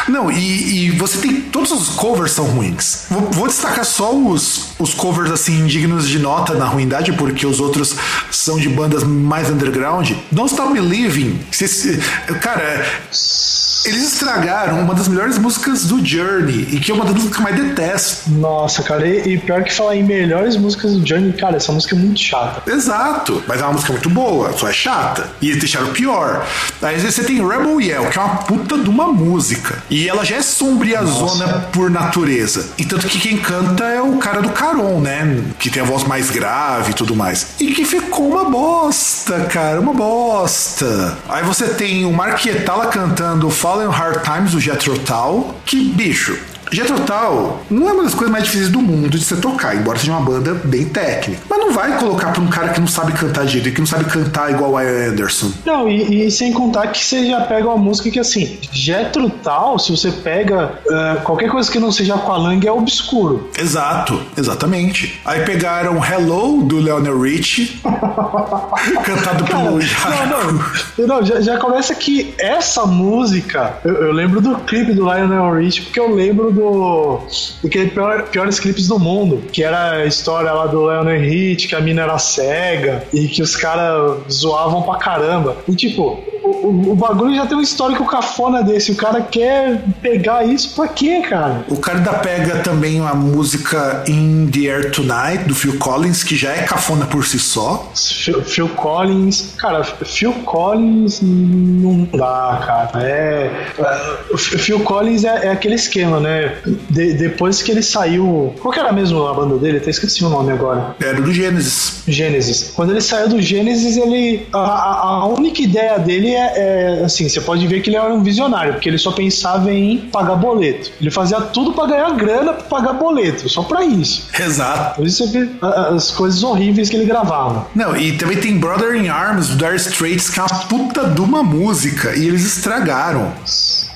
Não, e, e, você tem. Todos os covers são ruins. Vou, vou, destacar só os, os covers assim, dignos de nota na ruindade, porque os outros são de bandas mais underground. Don't Stop Believing. Cara. Eles estragaram uma das melhores músicas do Journey e que é uma das músicas que eu mais detesto. Nossa, cara, e, e pior que falar em melhores músicas do Journey, cara, essa música é muito chata. Exato, mas é uma música muito boa, só é chata. E eles deixaram pior. Aí você tem Rebel Yell, que é uma puta de uma música. E ela já é sombria zona por natureza. E tanto que quem canta é o cara do Caron, né? Que tem a voz mais grave e tudo mais. E que ficou uma bosta, cara, uma bosta. Aí você tem o Marquietala cantando Fallen Hard Times do Jethro Tull, que bicho, Jethro Tull não é uma das coisas mais difíceis do mundo de você tocar, embora seja uma banda bem técnica. Mas não vai colocar pra um cara que não sabe cantar direito, que não sabe cantar igual a Anderson. Não, e, e, sem contar que você já pega uma música que assim, Jethro Tull, se você pega uh, qualquer coisa que não seja com a Lang é obscuro. Exato, exatamente. Aí pegaram Hello do Leonel Rich, cantado pelo não, não, não já, já, começa que essa música, eu, eu lembro do clipe do Lionel Rich, porque eu lembro do do. daquele pior, piores clipes do mundo, que era a história lá do Leonard Hit, que a mina era cega e que os caras zoavam pra caramba. E tipo, o, o, bagulho já tem um histórico cafona desse. O cara quer pegar isso pra quê, cara? O cara da pega também uma música In the Air Tonight, do Phil Collins, que já é cafona por si só. Phil, Phil Collins. Cara, Phil Collins não dá, cara. É. O Phil Collins é, é aquele esquema, né? De, depois que ele saiu. Qual que era mesmo a banda dele? Até esqueci o nome agora. Era do Gênesis. Gênesis. Quando ele saiu do Gênesis, ele. A, a única ideia dele é, é, assim, você pode ver que ele era um visionário, porque ele só pensava em pagar boleto. Ele fazia tudo para ganhar grana para pagar boleto, só para isso. Exato. Por isso você vê as coisas horríveis que ele gravava. Não, e também tem Brother in Arms do Dire Straits, que é uma puta de uma música, e eles estragaram.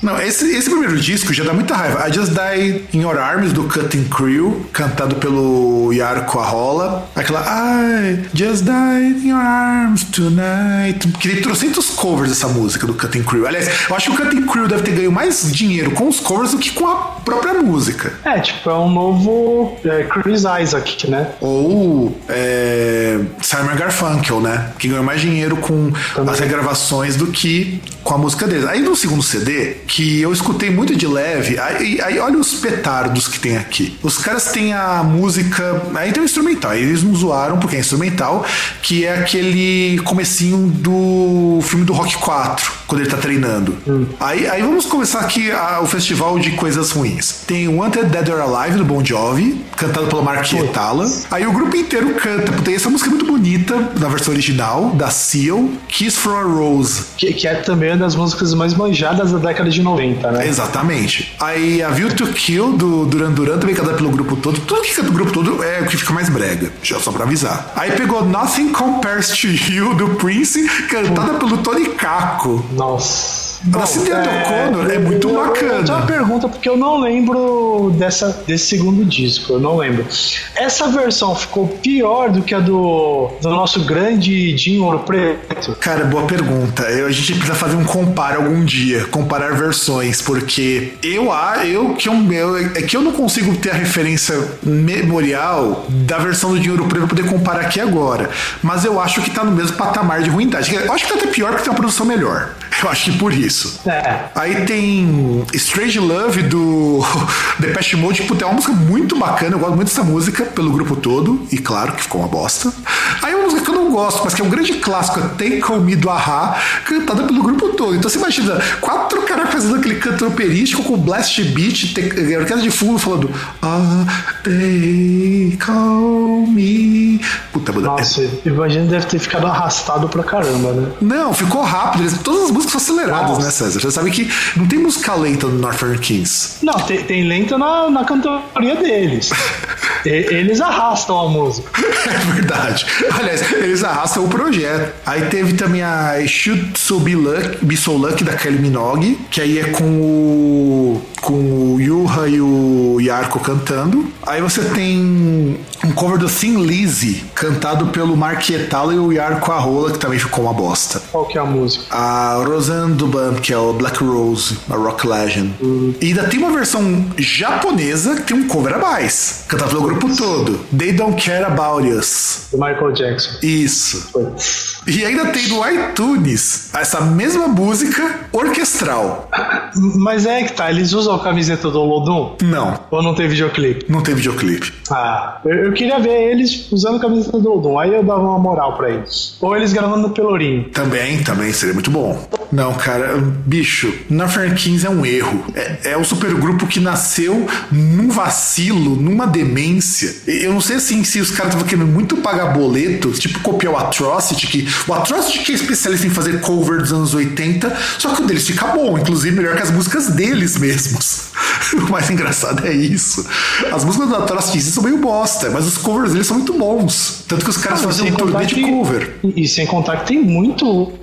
Não, esse, esse primeiro disco já dá muita raiva. I Just Die in Your Arms, do Cutting Crew, cantado pelo Yarko Arrola. Aquela I Just Die in Your Arms Tonight. Que tem trocentos covers dessa música do Cutting Crew. Aliás, eu acho que o Cutting Crew deve ter ganho mais dinheiro com os covers do que com a própria música. É, tipo, é um novo é, Chris Isaac, né? Ou é, Simon Garfunkel, né? Que ganhou mais dinheiro com Também. as regravações do que com a música deles. Aí no segundo CD, que eu escutei muito de leve, aí, aí olha os petardos que tem aqui. Os caras têm a música. Aí tem o instrumental, eles não zoaram porque é instrumental, que é aquele comecinho do filme do Rock 4, quando ele tá treinando. Hum. Aí, aí vamos começar aqui a, o festival de coisas ruins. Tem Wanted Dead or Alive do Bon Jovi, cantado pelo Mark Etala. Aí o grupo inteiro canta, tem essa música é muito bonita, na versão original, da Seal, Kiss for a Rose. Que, que é também uma das músicas mais manjadas da década de 90, né? Exatamente. Aí a View to Kill do Duran Duran também cantada pelo grupo todo. Tudo que canta do grupo todo é o que fica mais brega, já só pra avisar. Aí pegou Nothing Compares to You do Prince, cantada hum. pelo Tony Caco. Nossa. A Cindy é, O'Connor é muito eu, bacana. Eu uma pergunta, porque eu não lembro dessa, desse segundo disco, eu não lembro. Essa versão ficou pior do que a do, do nosso grande Jim Ouro Preto? Cara, boa pergunta. Eu, a gente precisa fazer um comparo algum dia, comparar versões, porque eu, eu, que, eu, eu, é que eu não consigo ter a referência memorial da versão do Dinheiro Preto pra poder comparar aqui agora. Mas eu acho que tá no mesmo patamar de ruindade. Eu acho que tá até pior porque tem uma produção melhor. Eu acho que por isso. É. Aí tem Strange Love do Depeche Mode, que é uma música muito bacana. Eu gosto muito dessa música pelo grupo todo. E claro que ficou uma bosta. Aí uma música que eu não gosto, mas que é um grande clássico, é Take On Me do Ahá, cantada pelo grupo todo. Então você imagina, quatro caras fazendo aquele canto operístico com Blast Beat, orquestra de fundo falando Ah, Take On Me. Puta, Nossa, é... imagina deve ter ficado arrastado pra caramba, né? Não, ficou rápido. Todas as músicas são aceleradas, Nossa. né, César? Você sabe que não tem música lenta no Northern Kings. Não, tem, tem lenta na, na cantoria deles. eles arrastam a música. É verdade. Aliás, eles arrastam o projeto. Aí teve também a Should So Be, Luck, Be So Lucky da Kelly Minogue, que aí é com o com o Yuha e o Yarko cantando. Aí você tem um cover do Thin Lizzy, cantado pelo Mark e o Yarko Arrola, que também ficou uma bosta. Qual que é a música? A Roseanne Duban, que é o Black Rose, a Rock Legend. Hum. E ainda tem uma versão japonesa que tem um cover a mais, cantado pelo grupo todo. They Don't Care About Us. Do Michael Jackson. Isso. E ainda tem no iTunes essa mesma música orquestral. Mas é que tá, eles usam a camiseta do Lodum? Não. Ou não tem videoclipe? Não tem videoclipe. Ah, eu, eu queria ver eles usando a camiseta do Lodum, aí eu dava uma moral pra eles. Ou eles gravando no Pelourinho. Também, também seria muito bom. Não, cara, bicho, Northern Kings é um erro. É, é um supergrupo que nasceu num vacilo, numa demência. Eu não sei assim se os caras estavam querendo muito pagar boleto, tipo copiar o Atrocity, que o Atrocity que é especialista em fazer cover dos anos 80, só que o deles fica bom, inclusive melhor que as músicas deles mesmos. o mais engraçado é isso. As músicas do Atrocity são meio bosta, mas os covers deles são muito bons. Tanto que os caras ah, fazem um turnê de cover. E sem contar que tem muito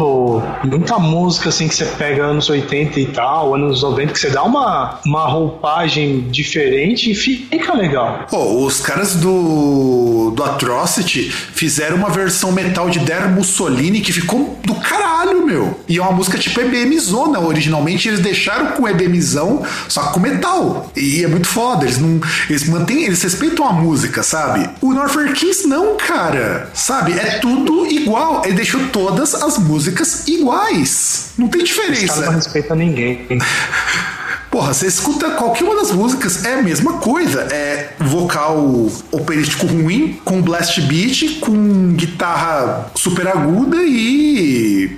muita música assim que você pega anos 80 e tal, anos 90, que você dá uma, uma roupagem diferente e fica legal. Pô, os caras do, do Atrocity fizeram uma versão metal de Der Mussolini que ficou do caralho, meu. E é uma música tipo EBM Zona. Originalmente eles deixaram com EBMzão, só com metal. E é muito foda. Eles não. Eles mantêm. Eles respeitam a música, sabe? O Northern Kings não, cara. Sabe? É tudo igual. Ele deixou todas as músicas iguais. Não tem diferença. Os caras não respeitam ninguém. Porra, você escuta qualquer uma das músicas, é a mesma coisa. É vocal operístico ruim, com blast beat, com guitarra super aguda e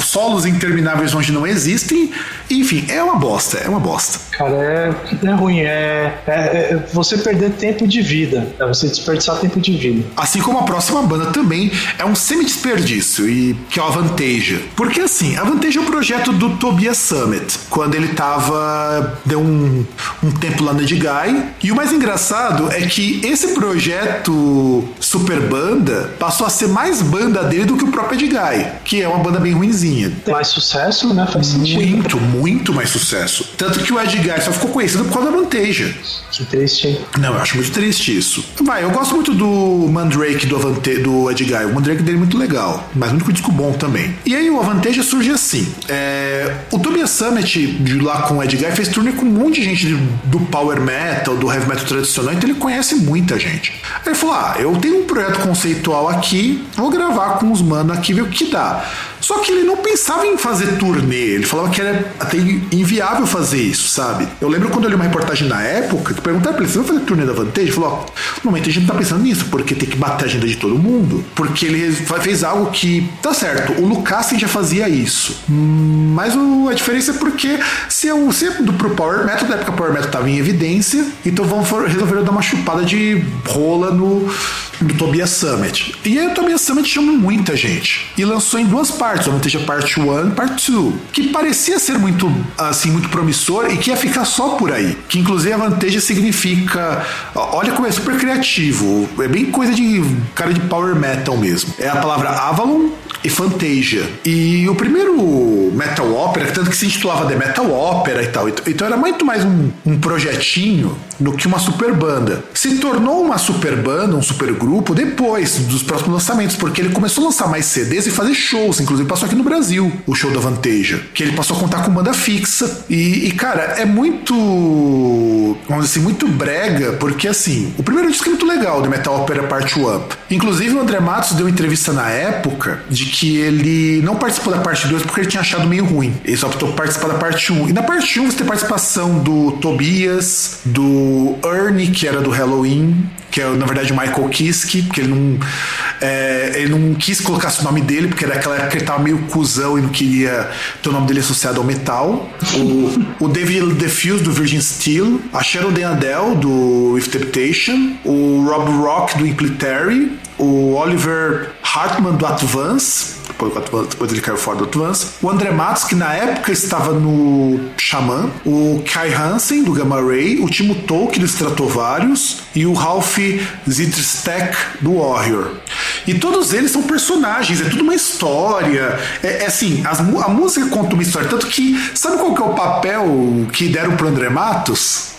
solos intermináveis onde não existem. Enfim, é uma bosta, é uma bosta. Cara, é, é ruim, é, é, é você perder tempo de vida, é você desperdiçar tempo de vida. Assim como a próxima banda também é um semi-desperdício, e que é o Avanteja. Porque assim, a Avanteja é um projeto do Tobias Summit, quando ele tava deu um, um tempo lá no Edguy. E o mais engraçado é que esse projeto Super Banda passou a ser mais banda dele do que o próprio Edguy, que é uma banda bem ruinzinha. Mais sucesso, né? Faz sentido. Muito, muito mais sucesso. Tanto que o Edguy só ficou conhecido por causa da Vanteja. Que triste, hein? Não, eu acho muito triste isso. Vai, eu gosto muito do Mandrake do, Avante, do Edguy. O Mandrake dele é muito legal, mas muito disco bom também. E aí o Avanteja surge assim. É, o Tobias Summit, lá com o Edguy, fez turnê com um monte de gente do power metal, do heavy metal tradicional, então ele conhece muita gente. Aí ele falou: Ah, eu tenho um projeto conceitual aqui, vou gravar com os manos aqui, ver o que dá. Só que ele não pensava em fazer turnê, ele falava que era até inviável fazer isso, sabe? Eu lembro quando eu li uma reportagem na época, que perguntaram pra ele: Você vai fazer turnê da Vantage? Ele falou: Ó, no momento a gente não tá pensando nisso, porque tem que bater a agenda de todo mundo. Porque ele fez algo que, tá certo, o Lucassen já fazia isso. Mas o, a diferença é porque se, eu, se é do, pro Power Metal, na época o Power Metal tava em evidência, então vamos resolver dar uma chupada de rola no do Tobias Summit. E aí o Tobias Summit chamou muita gente e lançou em duas partes, o Avanteja Part 1 e Part 2, que parecia ser muito assim muito promissor e que ia ficar só por aí. Que inclusive Avanteja significa, olha como é super criativo, é bem coisa de cara de power metal mesmo. É a palavra Avalon e Fantasia. E o primeiro metal opera, tanto que se intitulava The Metal Opera e tal, então era muito mais um, um projetinho do que uma super banda. Se tornou uma super banda, um super grupo, depois dos próximos lançamentos, porque ele começou a lançar mais CDs e fazer shows, inclusive passou aqui no Brasil o show da Vanteja, que ele passou a contar com banda fixa. E, e, cara, é muito, vamos dizer assim, muito brega, porque assim, o primeiro disco é muito legal, The Metal Opera Part 1. Inclusive o André Matos deu entrevista na época de que ele não participou da parte 2 porque ele tinha achado meio ruim. Ele só optou por participar da parte 1. E na parte 1 você tem participação do Tobias, do Ernie, que era do Halloween, que é na verdade Michael Kiske, porque ele não, é, ele não quis colocar o nome dele, porque naquela época ele tava meio cuzão e não queria ter o nome dele associado ao metal. O, o David DeFuse do Virgin Steel, a Sharon Adele do With Temptation, o Rob Rock do Impletary, o Oliver Hartman do Advance, depois ele caiu fora do Advance, o André Matos, que na época estava no Xamã, o Kai Hansen do Gamma Ray, o Timo Tolkien do Stratovarius e o Ralph Zitrstek do Warrior. E todos eles são personagens, é tudo uma história. É, é assim, as, a música conta uma história. Tanto que, sabe qual que é o papel que deram pro André Matos?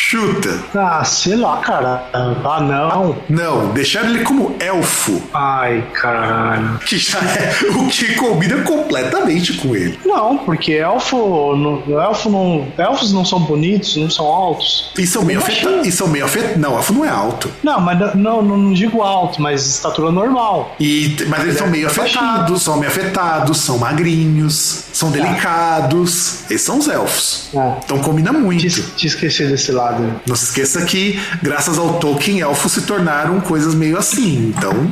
Chuta. Ah, sei lá, cara. Ah, não. Não, deixaram ele como elfo. Ai, caralho. Que já é o que combina completamente com ele. Não, porque elfo. Não, elfo não. Elfos não são bonitos, não são altos. E são meio afetados. E são meio afetados. Não, elfo não é alto. Não, mas não, não, não digo alto, mas estatura normal. E, mas eles são meio afetados, são meio afetados, são magrinhos, são delicados. Esses são os elfos. É. Então combina muito. Te, te esqueci desse lado. Não se esqueça que, graças ao Tolkien, elfos se tornaram coisas meio assim. Então.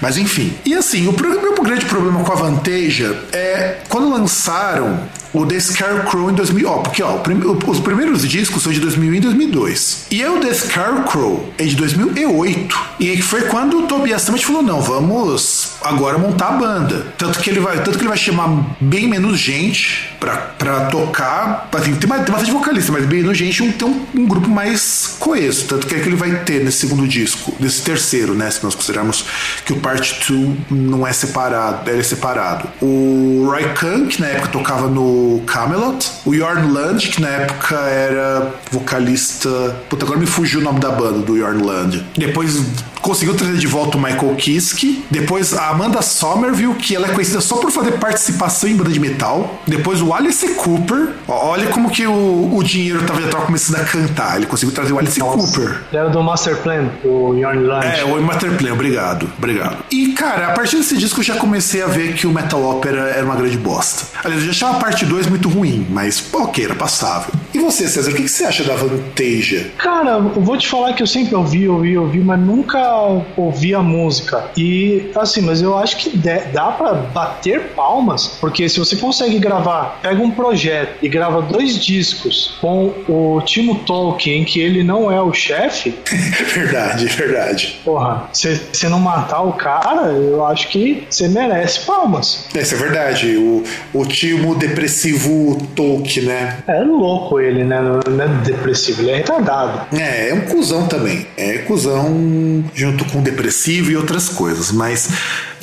Mas enfim. E assim, o meu grande problema com a Vanteja é quando lançaram o The Scarecrow em 2000. Ó, porque ó, prim- os primeiros discos são de 2001 e 2002. E aí o The Scarecrow é de 2008. E foi quando o Tobias Sammet falou: não, vamos agora montar a banda. Tanto que ele vai, tanto que ele vai chamar bem menos gente pra, pra tocar. Assim, tem, tem bastante vocalista, mas bem menos gente um, tem um, um grupo mais coeso. Tanto que é que ele vai ter nesse segundo disco, nesse terceiro, né? Se nós considerarmos que o Part 2 não é separado, ele é separado. O Roy que na época tocava no Camelot. O Jorn Land, que na época era vocalista. Puta, agora me fugiu o nome da banda do Jorn Land. Depois conseguiu trazer de volta o Michael Kiske. Depois a Amanda Somerville, que ela é conhecida só por fazer participação em banda de metal. Depois o Alice Cooper. Olha como que o, o dinheiro tava, já tava começando a cantar. Ele conseguiu trazer o Alice Cooper. Ele era do Master Plan, do Jorn Land. É, o Masterplay, obrigado, obrigado. E, cara, a partir desse disco eu já comecei a ver que o Metal Opera era uma grande bosta. Aliás, eu já achava a parte 2 muito ruim, mas ok, era passável. E você, César, o que, você acha da Vanteja? Cara, eu vou te falar que eu sempre ouvi, ouvi, ouvi, mas nunca ouvi a música. E assim, mas eu acho que dá, para bater palmas, porque se você consegue gravar, pega um projeto e grava dois discos com o Timo Tolkien, em que ele não é o chefe, verdade, verdade. porra, se você não matar o cara, eu acho que você merece palmas. Isso é verdade. O, o timo depressivo Tolkien, né? É louco ele, né? Não é depressivo, ele é retardado. É, é um cuzão também. É cuzão junto com depressivo e outras coisas. Mas.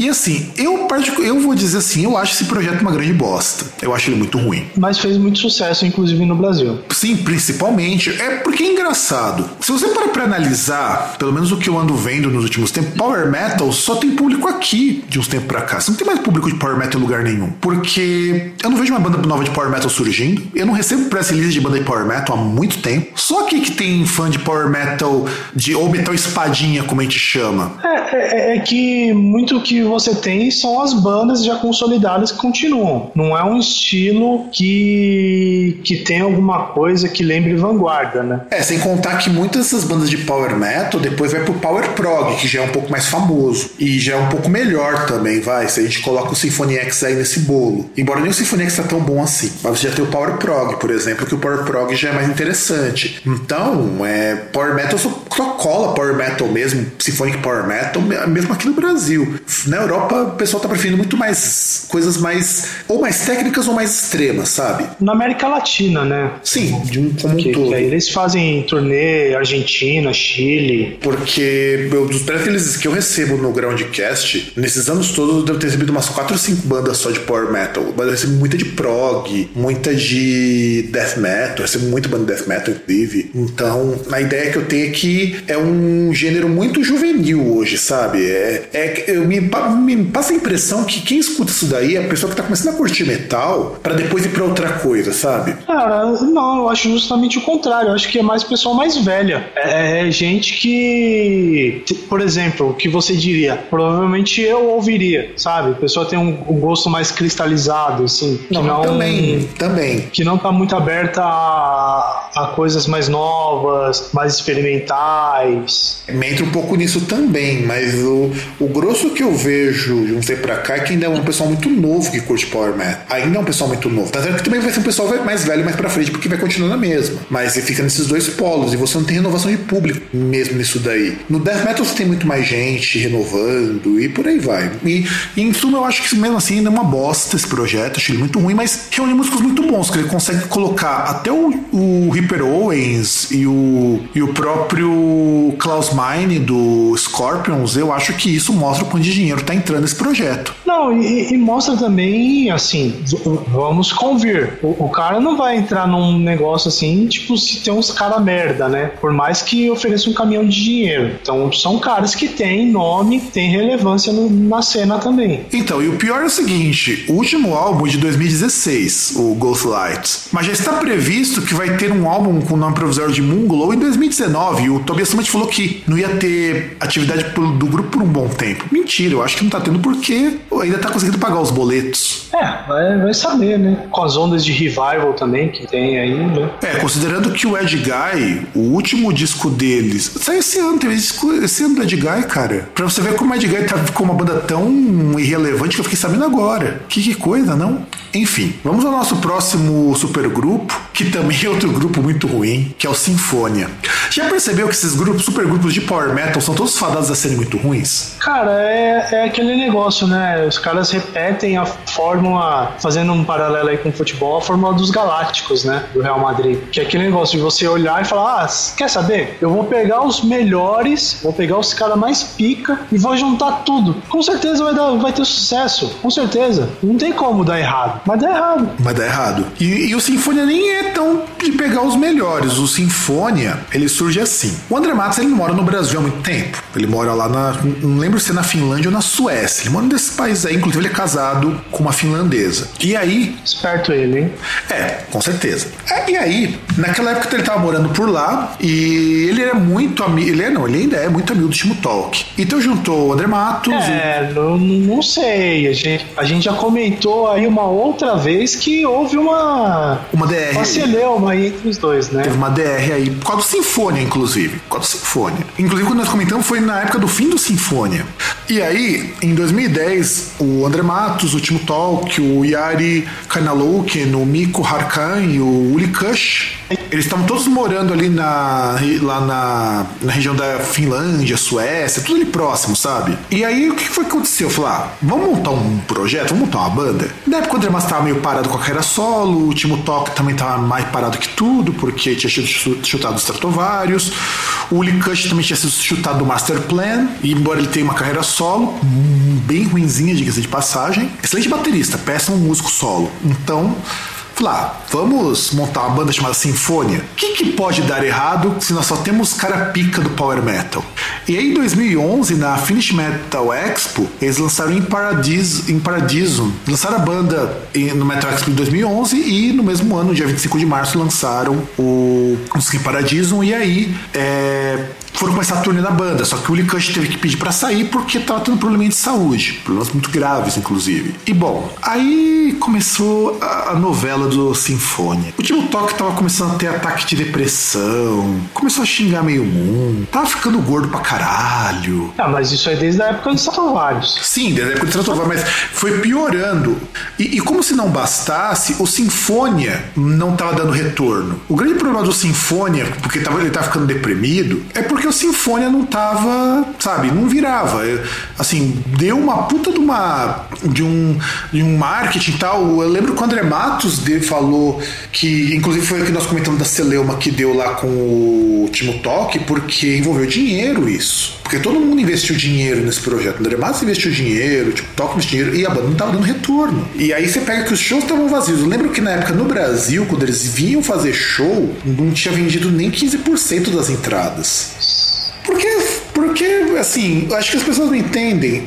E assim, eu, eu vou dizer assim, eu acho esse projeto uma grande bosta. Eu acho ele muito ruim. Mas fez muito sucesso, inclusive no Brasil. Sim, principalmente. É porque é engraçado. Se você para pra analisar, pelo menos o que eu ando vendo nos últimos tempos, Power Metal só tem público aqui de uns tempos pra cá. Você não tem mais público de Power Metal em lugar nenhum. Porque eu não vejo uma banda nova de Power Metal surgindo. Eu não recebo press release de banda de Power Metal há muito tempo. Só aqui que tem fã de Power Metal, de, ou Metal Espadinha, como a gente chama. É, é- é que muito que você tem são as bandas já consolidadas que continuam. Não é um estilo que, que tem alguma coisa que lembre vanguarda, né? É, sem contar que muitas dessas bandas de Power Metal depois vai pro Power Prog, que já é um pouco mais famoso. E já é um pouco melhor também, vai. Se a gente coloca o Symphony X aí nesse bolo. Embora nem o Symphony X tá tão bom assim. Mas você já tem o Power Prog, por exemplo, que o Power Prog já é mais interessante. Então, é, Power Metal só, só cola Power Metal mesmo, Symphonic Power Metal, mesmo aqui no Brasil. Na Europa, o pessoal tá preferindo muito mais coisas mais. ou mais técnicas ou mais extremas, sabe? Na América Latina, né? Sim, de um como um todo. eles fazem turnê Argentina, Chile. Porque eu, dos press releases que eu recebo no Groundcast, nesses anos todos eu devo ter recebido umas 4 ou 5 bandas só de Power Metal. Mas eu recebo muita de prog, muita de Death Metal, eu recebo muita banda de Death Metal, inclusive. Então, a ideia que eu tenho é que é um gênero muito juvenil hoje, sabe? É, é, eu, me, me passa a impressão que quem escuta isso daí é a pessoa que tá começando a curtir metal pra depois ir pra outra coisa, sabe? Cara, não, eu acho justamente o contrário. Eu acho que é mais pessoal mais velha. É, é gente que, por exemplo, o que você diria? Provavelmente eu ouviria, sabe? A pessoa tem um, um gosto mais cristalizado, assim. Que não, também, também. que não tá muito aberta a, a coisas mais novas, mais experimentais. Me entra um pouco nisso também, mas o, o grosso que eu vejo de um tempo pra cá é que ainda é um pessoal muito novo que curte Power Metal. Ainda é um pessoal muito novo. Tá certo que também vai ser um pessoal mais velho mais pra frente, porque vai continuar na mesma. Mas ele fica nesses dois polos e você não tem renovação de público mesmo nisso daí. No Death Metal você tem muito mais gente renovando e por aí vai. E, e em suma eu acho que mesmo assim ainda é uma bosta esse projeto, achei ele muito ruim, mas reúne músicos muito bons, que ele consegue colocar até o, o Ripper Owens e o, e o próprio Klaus Meine do Scorpions, eu acho que isso mostra o quanto de dinheiro tá entrando nesse projeto. Não, e, e mostra também, assim, vamos convir. O, o, cara não vai entrar num negócio assim, tipo, se tem uns cara merda, né? Por mais que ofereça um caminhão de dinheiro. Então, são caras que têm nome, têm relevância no, na cena também. Então, e o pior é o seguinte: o último álbum de 2016, o Ghost Lights, mas já está previsto que vai ter um álbum com o nome provisório de Munglow em 2019. E o Tobias Summit falou que não ia ter atividade do grupo por um bom tempo. Mentira, eu acho que não tá tendo porque ainda tá conseguindo pagar os boletos. É, vai, vai saber, né? Com as ondas de revival também que tem aí, né? É, considerando que o Ed Guy, o último disco deles, saiu esse ano, teve esse ano do Ed Guy, cara. Pra você ver como o Ed Guy tá com uma banda tão irrelevante que eu fiquei sabendo agora. Que, que coisa, não? Enfim, vamos ao nosso próximo supergrupo, que também é outro grupo muito ruim, que é o Sinfonia. Já percebeu que esses grupos, supergrupos de power metal, são todos fadados a serem muito ruins? Cara, é, é aquele negócio, né? Os caras repetem a fórmula, fazendo um paralelo aí com o futebol, a fórmula dos galácticos, né? Do Real Madrid. Que é aquele negócio de você olhar e falar: ah, quer saber? Eu vou pegar os melhores, vou pegar os caras mais pica e vou juntar tudo. Com certeza vai, dar, vai ter sucesso. Com certeza. Não tem como dar errado. Mas dá errado. Mas dá errado. E, e o Sinfonia nem é tão de pegar os melhores. O Sinfonia, ele surge assim. O André Matos, ele mora no Brasil há muito tempo. Ele mora lá na. Não lembro se é na Finlândia ou na Suécia. Ele mora nesses países Inclusive, ele é casado com uma finlandesa. E aí. Esperto ele, hein? É, com certeza. É, e aí, naquela época ele tava morando por lá e ele era muito amigo. Ele é, não, ele ainda é muito amigo do Timo Talk. Então juntou o André Matos. É, e... não, não sei. A gente, a gente já comentou aí uma outra vez que houve uma. Uma DR. Uma celeuma aí entre os dois, né? Teve uma DR aí, por causa do Sinfônia, inclusive. Por causa do Sinfônia. Inclusive, quando nós comentamos, foi na época do fim do Sinfônia. E aí, em 2010, o André Matos, o Timo Talk, o Yari Kanalouken, o Miko Harkan e o Uli Kush, eles estavam todos morando ali na, lá na, na região da Finlândia, Suécia, tudo ali próximo, sabe? E aí, o que foi que aconteceu? Eu falei, ah, vamos montar um projeto, vamos montar uma banda? Na época, o André Matos estava meio parado com a carreira solo, o Timo Talk também estava mais parado que tudo, porque tinha chutado os Stratovarius, o Uli Kush também tinha sido chutado do Master Plan, e embora ele tenha uma carreira solo, bem ruinzinha, diga-se de passagem. Excelente baterista, péssimo músico solo. Então, Falar, vamos montar uma banda chamada Sinfonia. O que, que, pode dar errado se nós só temos cara pica do power metal? E aí, em 2011, na Finish Metal Expo, eles lançaram em Paradiso, em Paradiso lançaram a banda no Metal Expo em 2011 e no mesmo ano, dia 25 de março, lançaram o, o Paradiso. E aí, é, foram começar a turnê da banda, só que o Kush teve que pedir para sair porque tava tendo probleminha de saúde, problemas muito graves, inclusive. E bom, aí começou a, novela do Sinfonia. O Timo Toque tava começando a ter ataque de depressão, começou a xingar meio mundo, tava ficando gordo pra caralho. Ah, mas isso é desde a época dos Stratovarius. Sim, desde a época dos Stratovarius, mas foi piorando. E, e como se não bastasse, o Sinfonia não tava dando retorno. O grande problema do Sinfonia, porque tava, ele tava ficando deprimido, é porque porque o Sinfonia não tava, sabe, não virava. Assim, deu uma puta de uma de um, de um marketing e tal. Eu lembro que o André Matos dele falou que, inclusive foi o que nós comentamos da Celeuma que deu lá com o Timo Talk, porque envolveu dinheiro isso. Porque todo mundo investiu dinheiro nesse projeto. O André Matos investiu dinheiro, o Timo Talk investiu dinheiro e a banda não tava dando retorno. E aí você pega que os shows estavam vazios. Eu lembro que na época no Brasil, quando eles vinham fazer show, não tinha vendido nem 15% das entradas. Porque, porque, assim, acho que as pessoas não entendem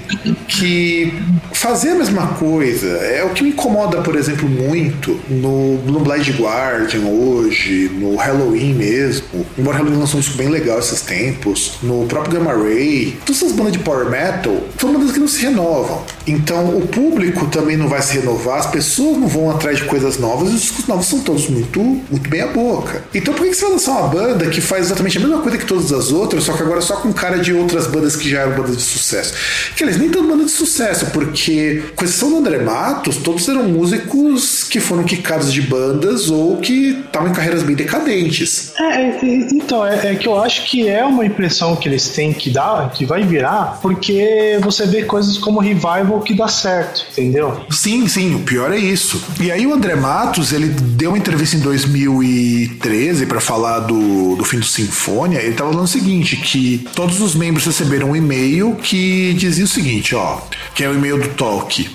que fazer a mesma coisa é o que me incomoda, por exemplo, muito no, no Blind Guardian hoje, no Halloween mesmo. Embora Halloween lançou um disco bem legal esses tempos, no próprio Gamma Ray. Todas essas bandas de power metal são bandas que não se renovam. Então o público também não vai se renovar, as pessoas não vão atrás de coisas novas, e os discos novos são todos muito, muito bem a boca. Então por que você vai lançar uma banda que faz exatamente a mesma coisa que todas as outras, só que agora só com cara de outras bandas que já eram bandas de sucesso? Que eles nem estão bandas de sucesso, porque, com exceção do André Matos, todos eram músicos que foram quicados de bandas ou que estavam em carreiras bem decadentes. É, É, então, é, é, que eu acho que é uma impressão que eles têm que dar, que vai virar, porque você vê coisas como Revival que dá certo, entendeu? Sim, sim, o pior é isso. E aí o André Matos, ele deu uma entrevista em 2013 para falar do, do fim do Sinfônia, ele tava falando o seguinte, que todos os membros receberam um e-mail que dizia o seguinte, ó, que é o e-mail do Talk.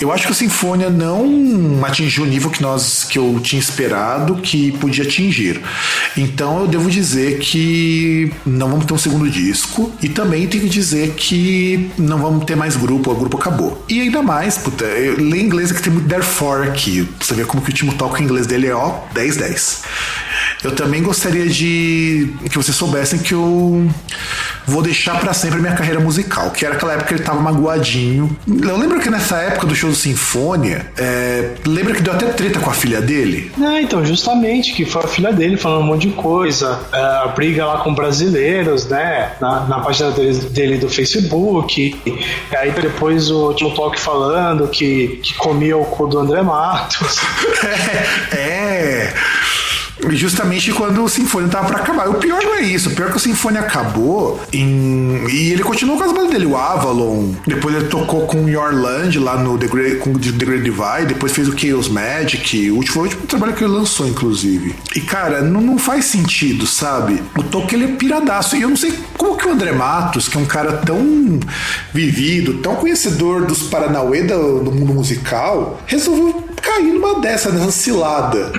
Eu acho que o Sinfônia não atingiu o nível que nós que eu tinha esperado que podia atingir. Então eu devo dizer que não vamos ter um segundo disco e também tenho que dizer que não vamos ter mais grupo, o grupo acabou. E ainda mais, puta, eu leio inglês que tem muito therefore aqui. Você vê como que o Timo toca em inglês dele é ó 10 10. Eu também gostaria de que vocês soubessem que eu vou deixar para sempre a minha carreira musical, que era aquela época que ele tava magoadinho. Eu lembro que nessa época do show do Sinfônia, é, lembra que deu até treta com a filha dele? É, então, justamente, que foi a filha dele falando um monte de coisa, é, a briga lá com brasileiros, né, na, na página dele, dele, do Facebook, e aí depois o Timo Talk falando que, que comia o cu do André Matos. é. é justamente quando o Sinfônia tava para acabar. O pior não é isso, o pior é que o Sinfônia acabou em... e ele continuou com as bandas dele, o Avalon. Depois ele tocou com o Yorland lá no The Great, com The Great Divide, depois fez o Chaos Magic, o último, o último trabalho que ele lançou, inclusive. E cara, não, não faz sentido, sabe? O Toque ele é piradaço. E eu não sei como que o André Matos, que é um cara tão vivido, tão conhecedor dos Paranauê do, do mundo musical, resolveu cair numa dessa, nessa cilada.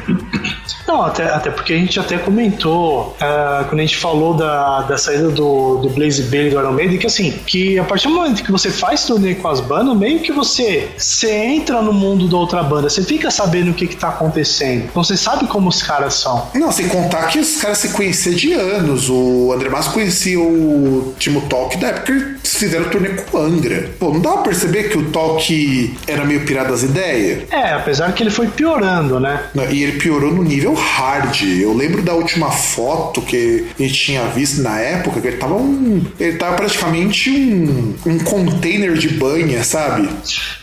Não, até, até porque a gente até comentou uh, quando a gente falou da, da saída do, do Blaze Bailey do Iron Maiden, que assim, que a partir do momento que você faz turnê com as bandas, meio que você, você entra no mundo da outra banda, você fica sabendo o que, que tá acontecendo. Então você sabe como os caras são. Não, sem contar que os caras se conheciam de anos. O André Massa conhecia o Timo Talk da época que fizeram turnê com o Angra. Pô, não dá pra perceber que o Talk era meio pirado das ideias? É, apesar que ele foi piorando, né? E ele piorou no nível hard. Eu lembro da última foto que a gente tinha visto na época, que ele tava um. Ele tava praticamente um, um container de banha, sabe?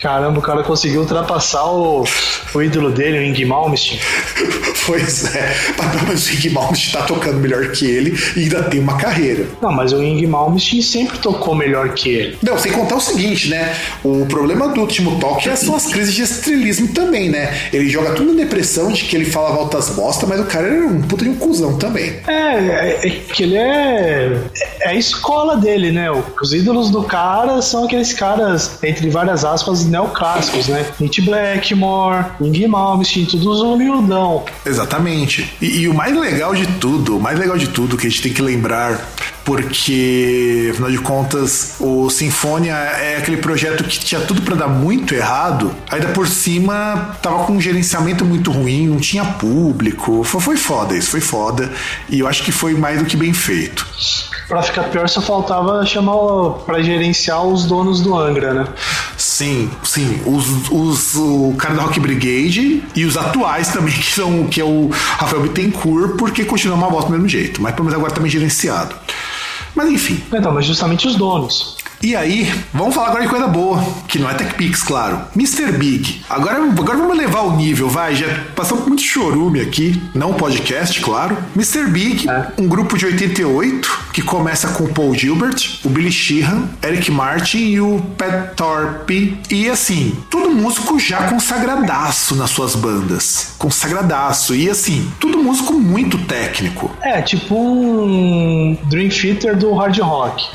Caramba, o cara conseguiu ultrapassar o, o ídolo dele, o Ing Malmsteen. pois é, mas o Ing Malmsteen tá tocando melhor que ele e ainda tem uma carreira. Não, mas o Ing Malmsteen sempre tocou melhor que ele. Não, sem contar o seguinte, né? O problema do último toque são as crises de estrelismo também, né? Ele joga tudo na depressão de que ele fala voltas bosta, mas o cara era um puta de um cuzão também. É, é, é que ele é. É a escola dele, né? Os ídolos do cara são aqueles caras, entre várias aspas, neoclássicos, né? Nick Blackmore, Ing Malmsteen, todos humildão. Exatamente. E, e o mais legal de tudo, o mais legal de tudo que a gente tem que lembrar porque, afinal de contas, o Sinfonia é aquele projeto que tinha tudo para dar muito errado, ainda por cima tava com um gerenciamento muito ruim, não tinha público. Foi, foi foda isso, foi foda. E eu acho que foi mais do que bem feito. Pra ficar pior, só faltava chamar para gerenciar os donos do Angra, né? Sim, sim. Os, os, o cara da Rock Brigade e os atuais também, que são que é o Rafael Bittencourt, porque continua uma bosta do mesmo jeito, mas pelo menos agora também gerenciado. Mas enfim. Então, mas justamente os donos. E aí, vamos falar agora de coisa boa, que não é TechPix, claro. Mr. Big. Agora, agora vamos levar o nível, vai. Já passamos muito chorume aqui, não podcast, claro. Mr. Big, é. um grupo de 88 que começa com o Paul Gilbert, o Billy Sheehan, Eric Martin e o Pat Thorpe. E assim, todo músico já consagradaço nas suas bandas. Consagradaço. E assim, todo músico muito técnico. É, tipo um Dream Theater do hard rock.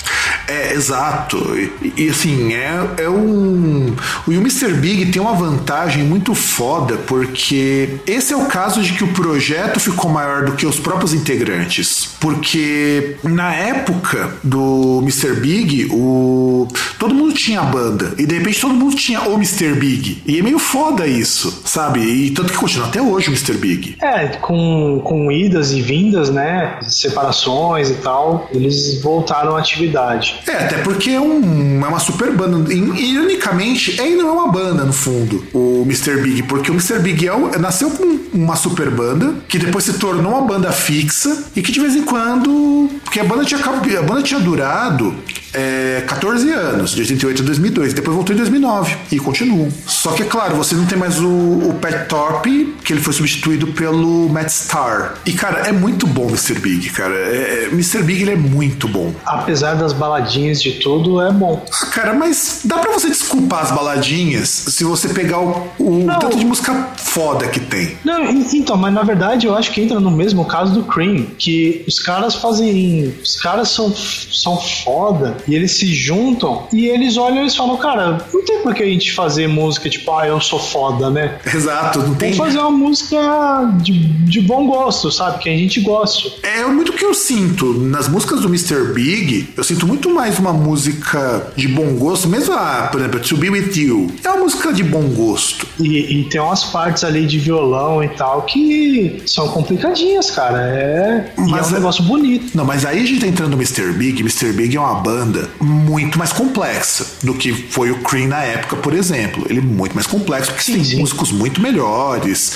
É, exato. E, e, assim, é, é um. O Mr. Big tem uma vantagem muito foda, porque esse é o caso de que o projeto ficou maior do que os próprios integrantes. Porque na época do Mr. Big, o... todo mundo tinha a banda. E de repente todo mundo tinha o Mr. Big. E é meio foda isso, sabe? E tanto que continua até hoje o Mr. Big. É, com, com idas e vindas, né? Separações e tal, eles voltaram à atividade. É, até porque um, é uma super banda. Ironicamente, ele não é uma banda, no fundo, o Mr. Big, porque o Mr. Big é, nasceu com uma super banda, que depois se tornou uma banda fixa, e que de vez em quando. Porque a banda tinha, a banda tinha durado é, 14 anos, de 88 a 2002. Depois voltou em 2009 e continuam. Só que, é claro, você não tem mais o, o Pat Thorpe, que ele foi substituído pelo Matt Starr. E, cara, é muito bom o Mr. Big, cara. É, é, Mr. Big ele é muito bom. Apesar das baladinhas de tudo, é bom. Ah, cara, mas dá pra você desculpar as baladinhas se você pegar o, o tanto de música foda que tem. Não, então, mas na verdade eu acho que entra no mesmo caso do Cream, que os caras fazem. Os caras são, são foda e eles se juntam e eles olham e eles falam, cara, não tem por que a gente fazer música tipo, ah, eu sou foda, né? Exato, não tem. Vamos fazer uma música de, de bom gosto, sabe? Que a gente goste. É muito o que eu sinto. Nas músicas do Mr. Big, eu sinto muito mais uma música de bom gosto, mesmo a, por exemplo, To Be With You. É uma música de bom gosto. E, e tem umas partes ali de violão e tal que são complicadinhas, cara. É, mas é um negócio bonito. Não, mas aí a gente tá entrando no Mr. Big. Mr. Big é uma banda muito mais complexa do que foi o Cream na época, por exemplo. Ele é muito mais complexo, porque sim, tem sim. músicos muito melhores,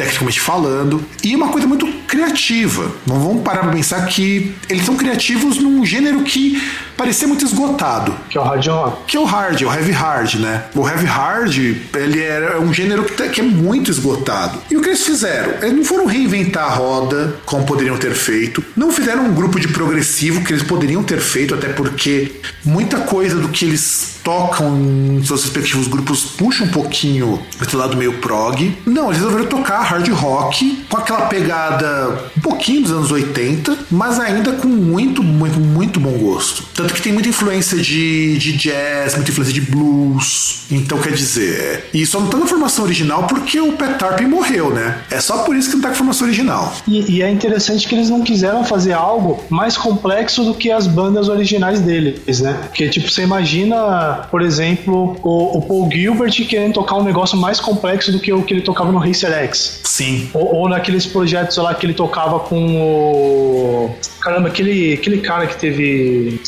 tecnicamente falando, e uma coisa muito criativa. Não vamos parar pra pensar que eles são criativos num gênero que parecia muito esgotado. Que é o hard rock. Que é o hard, o heavy hard, né? O heavy hard, ele era um gênero que, tá, que é muito esgotado. E o que eles fizeram? Eles não foram reinventar a roda como poderiam ter feito, não fizeram um grupo de progressivo que eles poderiam ter feito, até porque muita coisa do que eles tocam em seus respectivos grupos puxa um pouquinho esse lado meio prog. Não, eles resolveram tocar hard rock com aquela pegada um pouquinho dos anos 80, mas ainda com muito, muito, muito bom gosto. Tanto que tem muita influência de, de jazz, muita influência de blues. Então, quer dizer, e só não tá na formação original porque o Pat Tarpin morreu, né? É só por isso que não tá com formação original. E, e é interessante que eles não quiseram fazer algo mais complexo do que as bandas originais deles, né? Porque, tipo, você imagina, por exemplo, o, o Paul Gilbert querendo tocar um negócio mais complexo do que o que ele tocava no Racer X. Sim. Ou, ou naqueles projetos lá que ele tocava com o. Caramba, aquele, aquele cara que teve.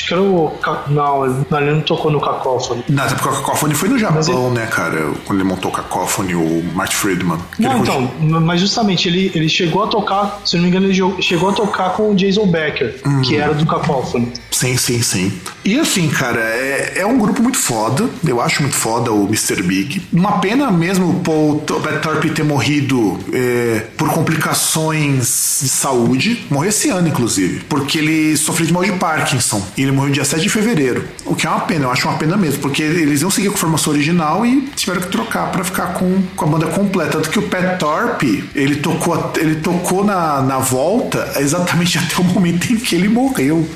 Acho que era o. Não, ele não tocou no Cacophony. Não, até porque o Cacophony foi no Japão, ele... né, cara? Quando ele montou o Cacophony, o Mark Friedman. Não, então, mas justamente ele, ele chegou a tocar, se não me engano, ele chegou a tocar com o Jason Becker, hum. que era do Cacophony. Sim, sim, sim. E assim, cara, é, é um grupo muito foda. Eu acho muito foda o Mr. Big. Uma pena mesmo o Paul Thorpe ter morrido é, por complicações de saúde. Morreu esse ano, inclusive. Porque ele sofreu de mal de Parkinson. E ele morreu dia 7 de fevereiro. O que é uma pena, eu acho uma pena mesmo. Porque eles iam seguir com a formação original e tiveram que trocar para ficar com, com a banda completa. Tanto que o Pat Thorpe, ele tocou, ele tocou na, na volta exatamente até o momento em que ele morreu.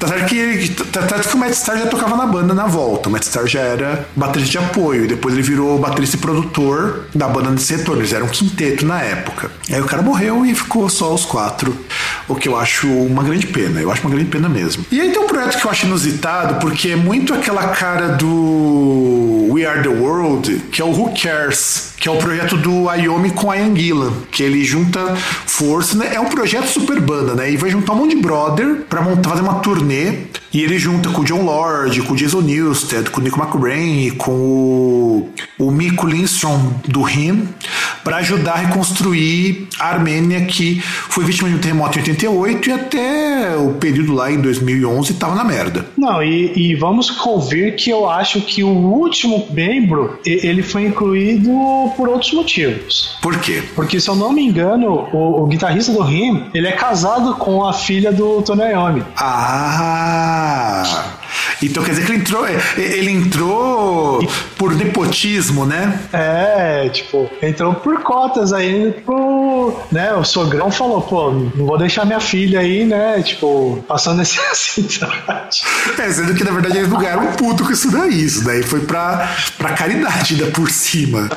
Tá certo que, tá, tá, que o Matt Star já tocava na banda na volta. O Matt Star já era baterista de apoio. Depois ele virou baterista e produtor da banda nesse retorno. Eles eram um quinteto na época. Aí o cara morreu e ficou só os quatro. O que eu acho uma grande pena. Eu acho uma grande pena mesmo. E aí tem um projeto que eu acho inusitado, porque é muito aquela cara do We Are the World, que é o Who Cares que é o projeto do Ayomi com a Anguila, que ele junta força, né? É um projeto super banda, né? E vai juntar um monte de brother pra montar, fazer uma turnê. nee, E ele junta com o John Lord, com o Jason Newsted, com o Nico McBrain e com o, o Miko Lindstrom do RIM para ajudar a reconstruir a Armênia que foi vítima de um terremoto em 88 e até o período lá em 2011 estava na merda. Não, e, e vamos convir que eu acho que o último membro ele foi incluído por outros motivos. Por quê? Porque se eu não me engano, o, o guitarrista do RIM ele é casado com a filha do Tony Iommi. Ah! Ah! Então quer dizer que ele entrou, é, ele entrou por nepotismo, né? É, tipo, entrou por cotas aí pro, né, o sogrão falou, pô, não vou deixar minha filha aí, né, tipo, passando necessidade. É, sendo que na verdade eles não ganharam um puto com isso daí, isso daí foi pra, pra caridade ainda por cima.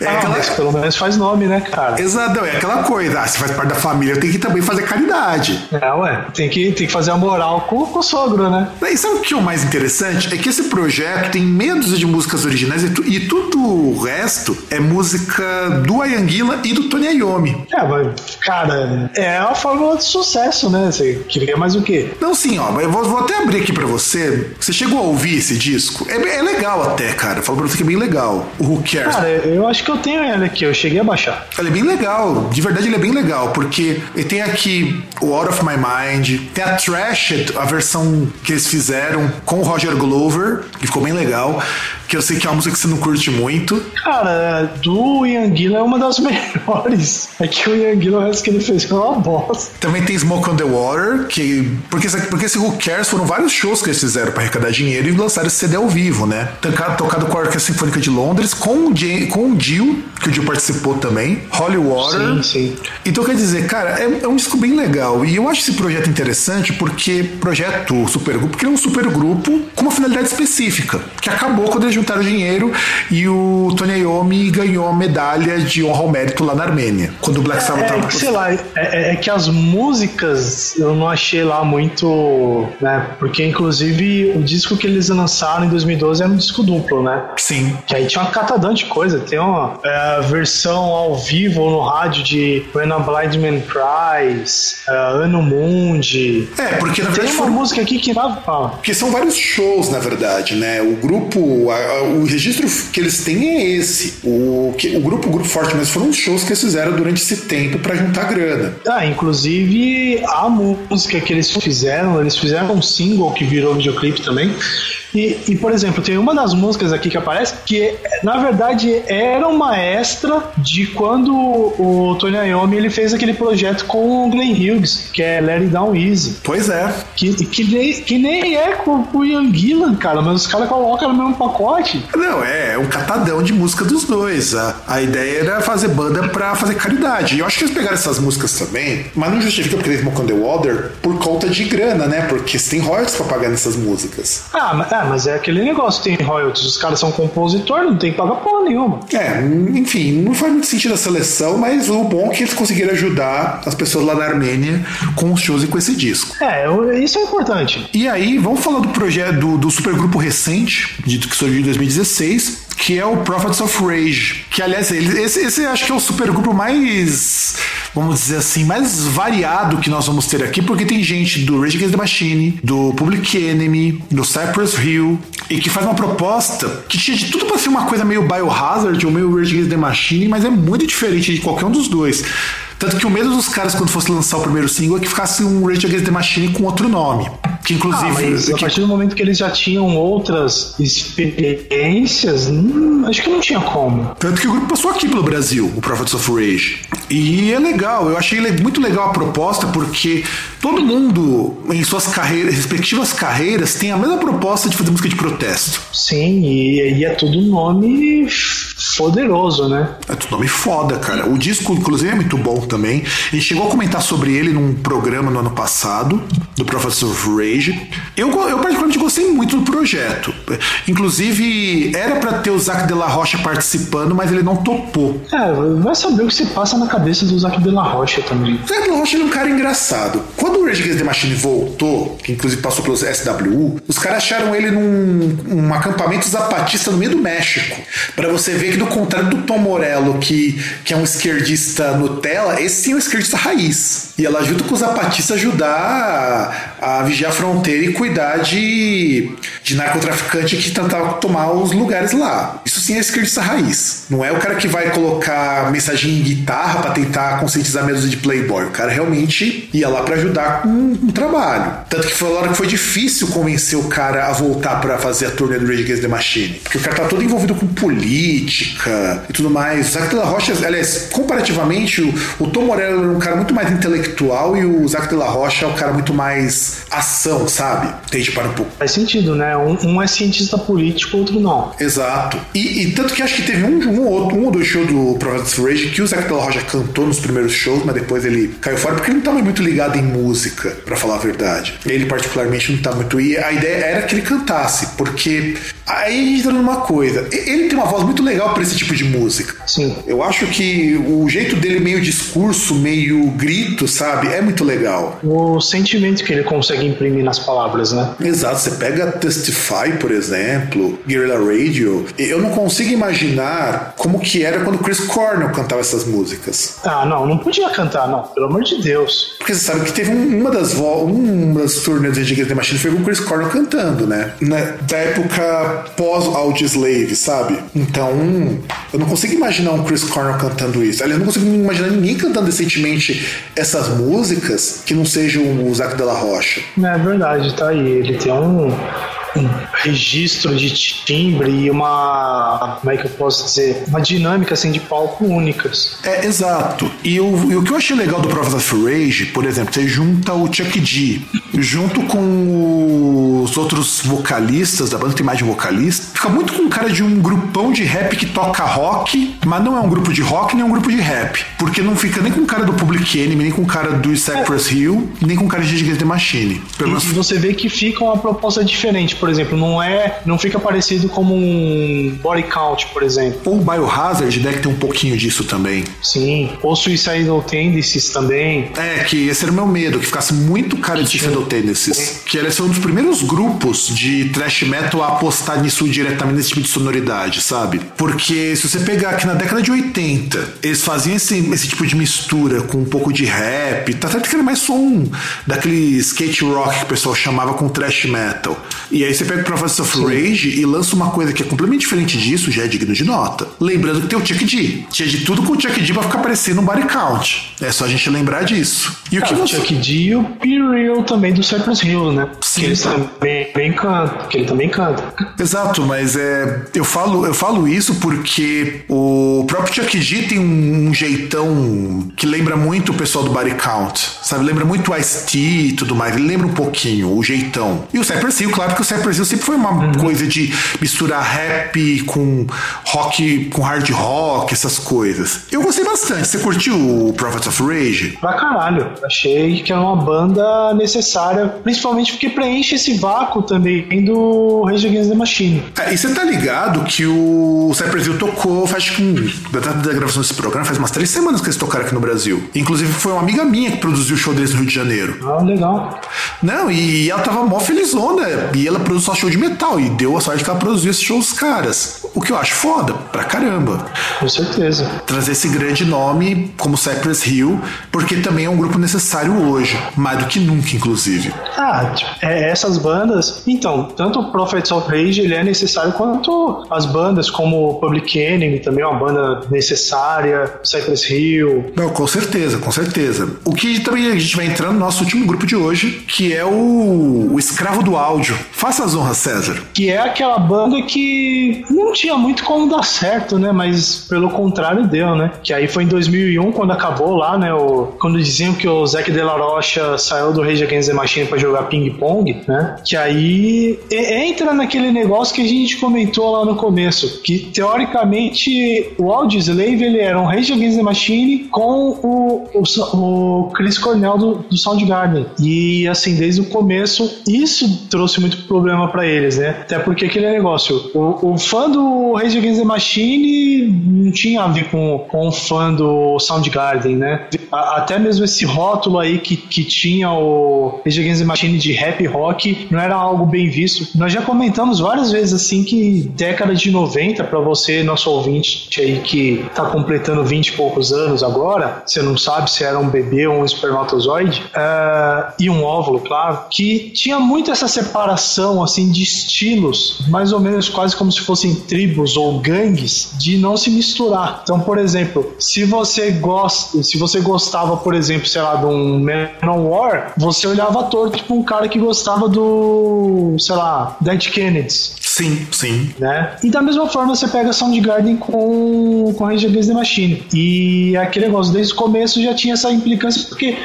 É ah, aquela... pelo menos faz nome, né, cara? Exato, é aquela coisa, ah, se faz parte da família, tem que também fazer caridade. É, ué, tem que, tem que fazer a moral com, com o sogro, né? E sabe o que o mais interessante? É que esse projeto tem medos de músicas originais e, tu, e tudo o resto é música do Ayanguila e do Tony Iommi. É, mas, cara, é uma fórmula de sucesso, né? Você queria mais o quê? Não, sim, ó, eu vou, vou até abrir aqui pra você. Você chegou a ouvir esse disco? É, é legal até, cara. Falo pra você que é bem legal. O Who Cares. Cara, eu acho que eu tenho ele aqui, eu cheguei a baixar. Ele é bem legal, de verdade ele é bem legal, porque ele tem aqui o Out of My Mind, tem a Trashed, a versão que eles fizeram com o Roger Glover, que ficou bem legal, que eu sei que é uma música que você não curte muito. Cara, do Ian Gillan é uma das melhores. É que o Ian Gillan, o resto que ele fez foi uma bosta. Também tem Smoke on the Water, que. Porque, porque esse Who Cares foram vários shows que eles fizeram para arrecadar dinheiro e lançaram esse CD ao vivo, né? Tocado, tocado com a Orquestra Sinfônica de Londres, com o, Jay, com o Jill, que o Jill participou também, Holy Water. Sim, sim. Então quer dizer, cara, é, é um disco bem legal. E eu acho esse projeto interessante porque projeto supergrupo, porque ele é um supergrupo com uma finalidade específica, que acabou quando eles juntaram dinheiro e o Tony Iommi ganhou a medalha de honra ao mérito lá na Armênia, quando o Black Sabbath É, tava que, sei lá, é, é- é que as músicas eu não achei lá muito, né? Porque inclusive o disco que eles lançaram em 2012 era um disco duplo, né? Sim. Que aí tinha uma catadão de coisa. Tem uma é, versão ao vivo ou no rádio de When a Blind Man Cries, é, Ano Mundi. É, porque na Tem verdade uma foram música aqui que fala. Porque são vários shows, na verdade, né? O grupo, a- o registro que eles têm é esse. O, que, o grupo, o grupo forte, mas foram os shows que eles fizeram durante esse tempo pra juntar grana. Ah, inclusive a música que eles fizeram, eles fizeram um single que virou videoclipe também. E, e, por exemplo, tem uma das músicas aqui que aparece que, na verdade, era uma extra de quando o Tony Iommi ele fez aquele projeto com o Glenn Hughes, que é It Down Easy. Pois é. Que, que, nem, que nem é com, com o Ian Gillan, cara, mas os caras colocam no mesmo pacote. Não, é, é um catadão de música dos dois. A, a ideia era fazer banda pra fazer caridade. E eu acho que eles pegaram essas músicas também, mas não justifica porque eles Smoke the Water por conta de grana, né? Porque você tem royalties pra pagar nessas músicas. Ah, mas, ah, mas é aquele negócio, tem royalties, os caras são compositor, não tem que pagar porra nenhuma. É, enfim, não faz muito sentido a seleção, mas o bom é que eles conseguiram ajudar as pessoas lá na Armênia com os shows e com esse disco. É, isso é importante. E aí, vvamos falar do projeto do, do supergrupo recente, dito que surgiu 2016, que é o Prophets of Rage. Que, aliás, esse, esse acho que é o supergrupo mais, vamos dizer assim, mais variado que nós vamos ter aqui, porque tem gente do Rage Against the Machine, do Public Enemy, do Cypress Hill, e que faz uma proposta que tinha de tudo pra ser uma coisa meio Biohazard ou meio Rage Against the Machine, mas é muito diferente de qualquer um dos dois. Tanto que o medo dos caras quando fosse lançar o primeiro single é que ficasse um Rage Against the Machine com outro nome. Que inclusive. Ah, mas a que- partir do momento que eles já tinham outras experiências, hum, acho que não tinha como. Tanto que o grupo passou aqui pelo Brasil, o Prophets of Rage. E é legal, eu achei muito legal a proposta, porque todo mundo, em suas carreiras, respectivas carreiras, tem a mesma proposta de fazer música de protesto. Sim, e, e é tudo nome poderoso, né? É tudo nome foda, cara. O disco, inclusive, é muito bom também. A gente chegou a comentar sobre ele num programa no ano passado, do Prophets of Rage. Eu, eu particularmente gostei muito do projeto. Inclusive, era pra ter o Zac de la Rocha participando, mas ele não topou. É, vai saber o que se passa na cabeça do Zac de la Rocha também. O Zac de la Rocha ele é um cara engraçado. Quando o Rage Against the Machine voltou, que inclusive passou pelos SWU, os caras acharam ele num um acampamento zapatista no meio do México. Pra você ver que, do contrário do Tom Morello, que, que é um esquerdista Nutella, esse sim é um esquerdista raiz. E ela ajuda com os zapatistas ajudar a, a vigiar a fronteira e cuidar de, de narcotraficante que tentava tomar os lugares lá. Isso sim é esquerdista raiz. Não é o cara que vai colocar mensagem em guitarra pra tentar conscientizar medos de playboy. O cara realmente ia lá pra ajudar com um trabalho. Tanto que foi a hora que foi difícil convencer o cara a voltar pra fazer a turnê do Rage Against the Machine. Porque o cara tá todo envolvido com política e tudo mais. O Zac Rocha, aliás, comparativamente, o, o Tom Morello era um cara muito mais intelectual e o Zac de la Rocha é um cara muito mais ação, sabe? Tente para um pouco. Faz sentido, né? Um, um é cientista político, outro não. Exato. E, e tanto que acho que teve um, um, ou outro, um ou dois shows do of Rage que o Zac de la Rocha cantou nos primeiros shows, mas depois ele caiu fora porque ele não estava muito ligado em música, pra falar a verdade. Ele particularmente não tá muito. E a ideia era que ele cantasse, porque aí a gente entra numa coisa. Ele tem uma voz muito legal pra esse tipo de música. Sim. Eu acho que o jeito dele meio discurso, meio grito, sabe? É muito legal. O sentimento que ele consegue imprimir nas palavras, né? Exato, você pega Testify, por exemplo, Guerrilla Radio, eu não consigo imaginar como que era quando Chris Cornell cantava essas músicas. Ah, não, não podia cantar, não. Pelo amor de Deus. Porque você sabe que teve um- uma das uma das turnês de the Machine foi com o Chris Cornell cantando, né? Na, da época pós-Audioslave, sabe? Então, eu não consigo imaginar um Chris Cornell cantando isso. Aliás, eu não consigo imaginar ninguém cantando decentemente essas músicas que não sejam o Zac Della Rocha. É verdade, tá aí. Ele tem um registro de timbre e uma, como é que eu posso dizer, uma dinâmica assim de palco únicas. É, exato. E, o, e o que eu achei legal do Prophets of Rage, por exemplo, você junta o Chuck D junto com os outros vocalistas da banda, tem mais de vocalista, fica muito com cara de um grupão de rap que toca rock, mas não é um grupo de rock nem um grupo de rap, porque não fica nem com cara do Public Enemy, nem com cara do Cypress é. Hill, nem com cara de the Machine. Pelo e, menos... você vê que fica uma proposta diferente, por exemplo, não é, não fica parecido como um Body Count, por exemplo. Ou Biohazard deve ter um pouquinho disso também. Sim, ou Suicidal Tendencies também. É, que esse era o meu medo, que ficasse muito cara de Suicidal Tendencies. Que era ser um dos primeiros grupos de thrash metal a apostar nisso diretamente, nesse tipo de sonoridade, sabe? Porque se você pegar aqui na década de 80, eles faziam esse, esse tipo de mistura com um pouco de rap, tá certo que era mais som daquele skate rock que o pessoal chamava com thrash metal. E aí você pega o Prophets of Rage e lança uma coisa que é completamente diferente disso, já é digno de nota. Lembrando que tem o Chuck D. Tinha de tudo com o Chuck D pra ficar parecendo um body count. É só a gente lembrar disso. E o que você... Chuck D e o P-Real também do Cypress Hill, né? Sim. Que eles também, cantam, que ele também canta. Exato, mas é, eu, falo, eu falo isso porque o próprio Chuck D tem um, um jeitão que lembra muito o pessoal do body count, sabe? Lembra muito o Ice-T e tudo mais. Ele lembra um pouquinho o jeitão. E o Cypress Hill, claro que o Cypress Hill sempre foi uma uhum. coisa de misturar rap com rock, com hard rock, essas coisas. Eu gostei bastante. Você curtiu o Prophets of Rage? Pra caralho. Achei que é uma banda necessária, principalmente porque preenche esse vácuo também do Rage Against the Machine. É, e você tá ligado que o Cypress Hill tocou, faz que da data da gravação desse programa, faz umas três semanas que eles tocaram aqui no Brasil. Inclusive foi uma amiga minha que produziu o show deles no Rio de Janeiro. Ah, legal. Não, e ela tava mó felizona. E ela produz só show de metal. E deu a sorte que ela produziu esse show dos caras. O que eu acho foda, pra caramba. Com certeza. Trazer esse grande nome como Cypress Hill, porque também é um grupo necessário hoje. Mais do que nunca, inclusive. Ah, tipo, é, essas bandas. Então, tanto o Prophets of Rage ele é necessário quanto as bandas como Public Enemy, também é uma banda necessária, Cypress Hill. Não, com certeza, com certeza. O que também a gente vai entrando no nosso último grupo de hoje, que é o, o Escravo do Áudio. Faça as honras, César. Que é aquela banda que não tinha muito como dar certo, né? Mas pelo contrário deu, né? Que aí foi em 2001 quando acabou lá, né? O, quando diziam que o Zac De La Rocha saiu do Rage Against the Machine para jogar ping-pong, né? Que aí entra naquele negócio que a gente comentou lá no começo, que teoricamente o Audioslave ele era um Rage Against the Machine com o, o, o Chris Cornell do, do Soundgarden. E assim, desde o começo, isso trouxe muito problema para eles, né? Até porque aquele negócio, o, o fã do Rage Against the Machine não tinha a ver com, com o fã do Soundgarden, né? A, até mesmo esse rótulo aí que, que tinha o Rage Against the Machine de rap rock não era algo bem visto. Nós já comentamos várias vezes assim que década de 90 para você, nosso ouvinte aí que tá completando 20 e poucos anos agora, você não sabe se era um bebê ou um espermatozoide, uh, e um óvulo, claro, que tinha muito essa separação assim de estilos, mais ou menos quase como se fossem tribos ou gangues, de não se misturar. Então, por exemplo, se você gosta, se você gostava, por exemplo, sei lá, de um Manowar, você olhava torto tipo um cara que gostava do, sei lá, Dead Kennedys. Sim, sim. Né? E da mesma forma você pega Soundgarden com, com Rage Against the Machine. E aquele negócio, desde o começo já tinha essa implicância, porque